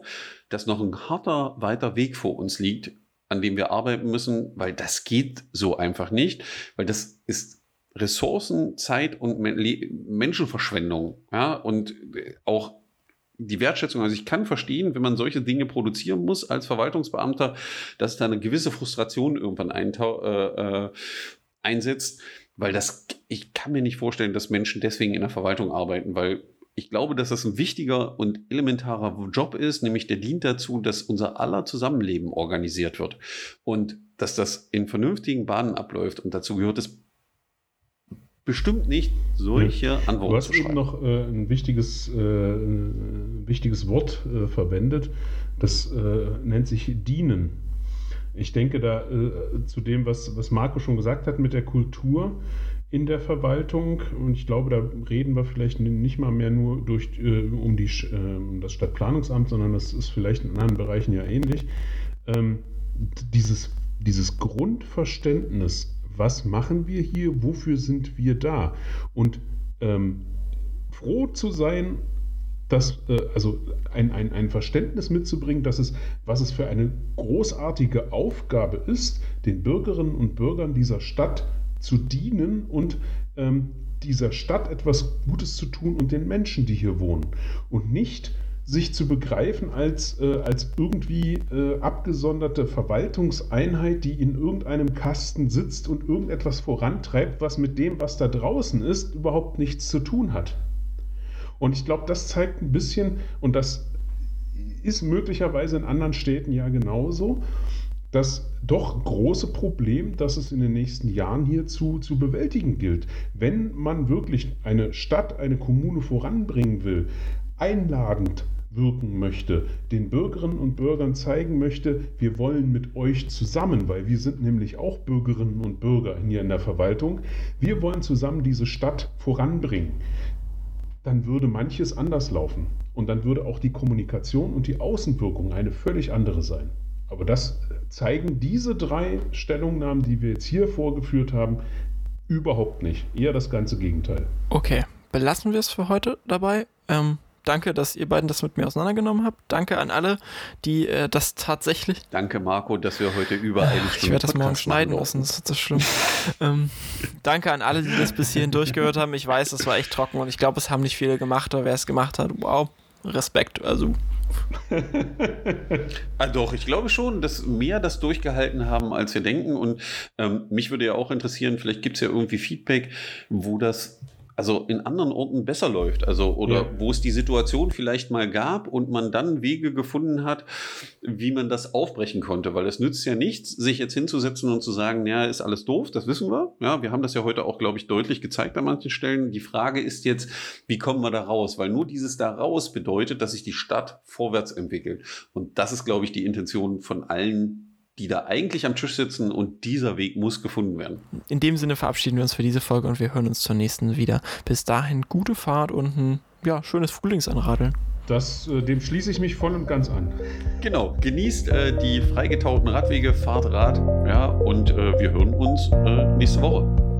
dass noch ein harter weiter Weg vor uns liegt, an dem wir arbeiten müssen, weil das geht so einfach nicht, weil das ist Ressourcen, Zeit und Menschenverschwendung, ja, und auch die Wertschätzung, also ich kann verstehen, wenn man solche Dinge produzieren muss als Verwaltungsbeamter, dass da eine gewisse Frustration irgendwann äh, äh, einsetzt, weil das, ich kann mir nicht vorstellen, dass Menschen deswegen in der Verwaltung arbeiten, weil ich glaube, dass das ein wichtiger und elementarer Job ist, nämlich der dient dazu, dass unser aller Zusammenleben organisiert wird und dass das in vernünftigen Bahnen abläuft und dazu gehört es bestimmt nicht, solche ja. Antworten Du hast eben noch äh, ein wichtiges, äh, wichtiges Wort äh, verwendet, das äh, nennt sich dienen. Ich denke da äh, zu dem, was, was Marco schon gesagt hat mit der Kultur in der Verwaltung. Und ich glaube, da reden wir vielleicht nicht mal mehr nur durch, äh, um die, das Stadtplanungsamt, sondern das ist vielleicht in anderen Bereichen ja ähnlich. Ähm, dieses, dieses Grundverständnis was machen wir hier, wofür sind wir da? Und ähm, froh zu sein, dass, äh, also ein, ein, ein Verständnis mitzubringen, dass es, was es für eine großartige Aufgabe ist, den Bürgerinnen und Bürgern dieser Stadt zu dienen und ähm, dieser Stadt etwas Gutes zu tun und den Menschen, die hier wohnen. Und nicht sich zu begreifen als, äh, als irgendwie äh, abgesonderte Verwaltungseinheit, die in irgendeinem Kasten sitzt und irgendetwas vorantreibt, was mit dem, was da draußen ist, überhaupt nichts zu tun hat. Und ich glaube, das zeigt ein bisschen, und das ist möglicherweise in anderen Städten ja genauso. Das doch große Problem, das es in den nächsten Jahren hierzu zu bewältigen gilt. Wenn man wirklich eine Stadt, eine Kommune voranbringen will, einladend wirken möchte, den Bürgerinnen und Bürgern zeigen möchte, wir wollen mit euch zusammen, weil wir sind nämlich auch Bürgerinnen und Bürger hier in der Verwaltung, wir wollen zusammen diese Stadt voranbringen, dann würde manches anders laufen. Und dann würde auch die Kommunikation und die Außenwirkung eine völlig andere sein. Aber das zeigen diese drei Stellungnahmen, die wir jetzt hier vorgeführt haben, überhaupt nicht. Eher das ganze Gegenteil. Okay, belassen wir es für heute dabei. Ähm, danke, dass ihr beiden das mit mir auseinandergenommen habt. Danke an alle, die äh, das tatsächlich. Danke, Marco, dass wir heute über eine Stunde. Ich werde das morgen schneiden lassen, das ist so schlimm. ähm, danke an alle, die das bis hierhin durchgehört haben. Ich weiß, das war echt trocken und ich glaube, es haben nicht viele gemacht, aber wer es gemacht hat, wow, Respekt. Also. ah, doch, ich glaube schon, dass mehr das durchgehalten haben, als wir denken. Und ähm, mich würde ja auch interessieren, vielleicht gibt es ja irgendwie Feedback, wo das also in anderen Orten besser läuft. Also, oder ja. wo es die Situation vielleicht mal gab und man dann Wege gefunden hat, wie man das aufbrechen konnte. Weil es nützt ja nichts, sich jetzt hinzusetzen und zu sagen, ja, ist alles doof, das wissen wir. Ja, wir haben das ja heute auch, glaube ich, deutlich gezeigt an manchen Stellen. Die Frage ist jetzt, wie kommen wir da raus? Weil nur dieses da raus bedeutet, dass sich die Stadt vorwärts entwickelt. Und das ist, glaube ich, die Intention von allen die da eigentlich am Tisch sitzen und dieser Weg muss gefunden werden. In dem Sinne verabschieden wir uns für diese Folge und wir hören uns zur nächsten wieder. Bis dahin gute Fahrt und ein ja, schönes Frühlingsanradeln. Das, äh, dem schließe ich mich voll und ganz an. Genau, genießt äh, die freigetauchten Radwege, fahrt Rad, ja, und äh, wir hören uns äh, nächste Woche.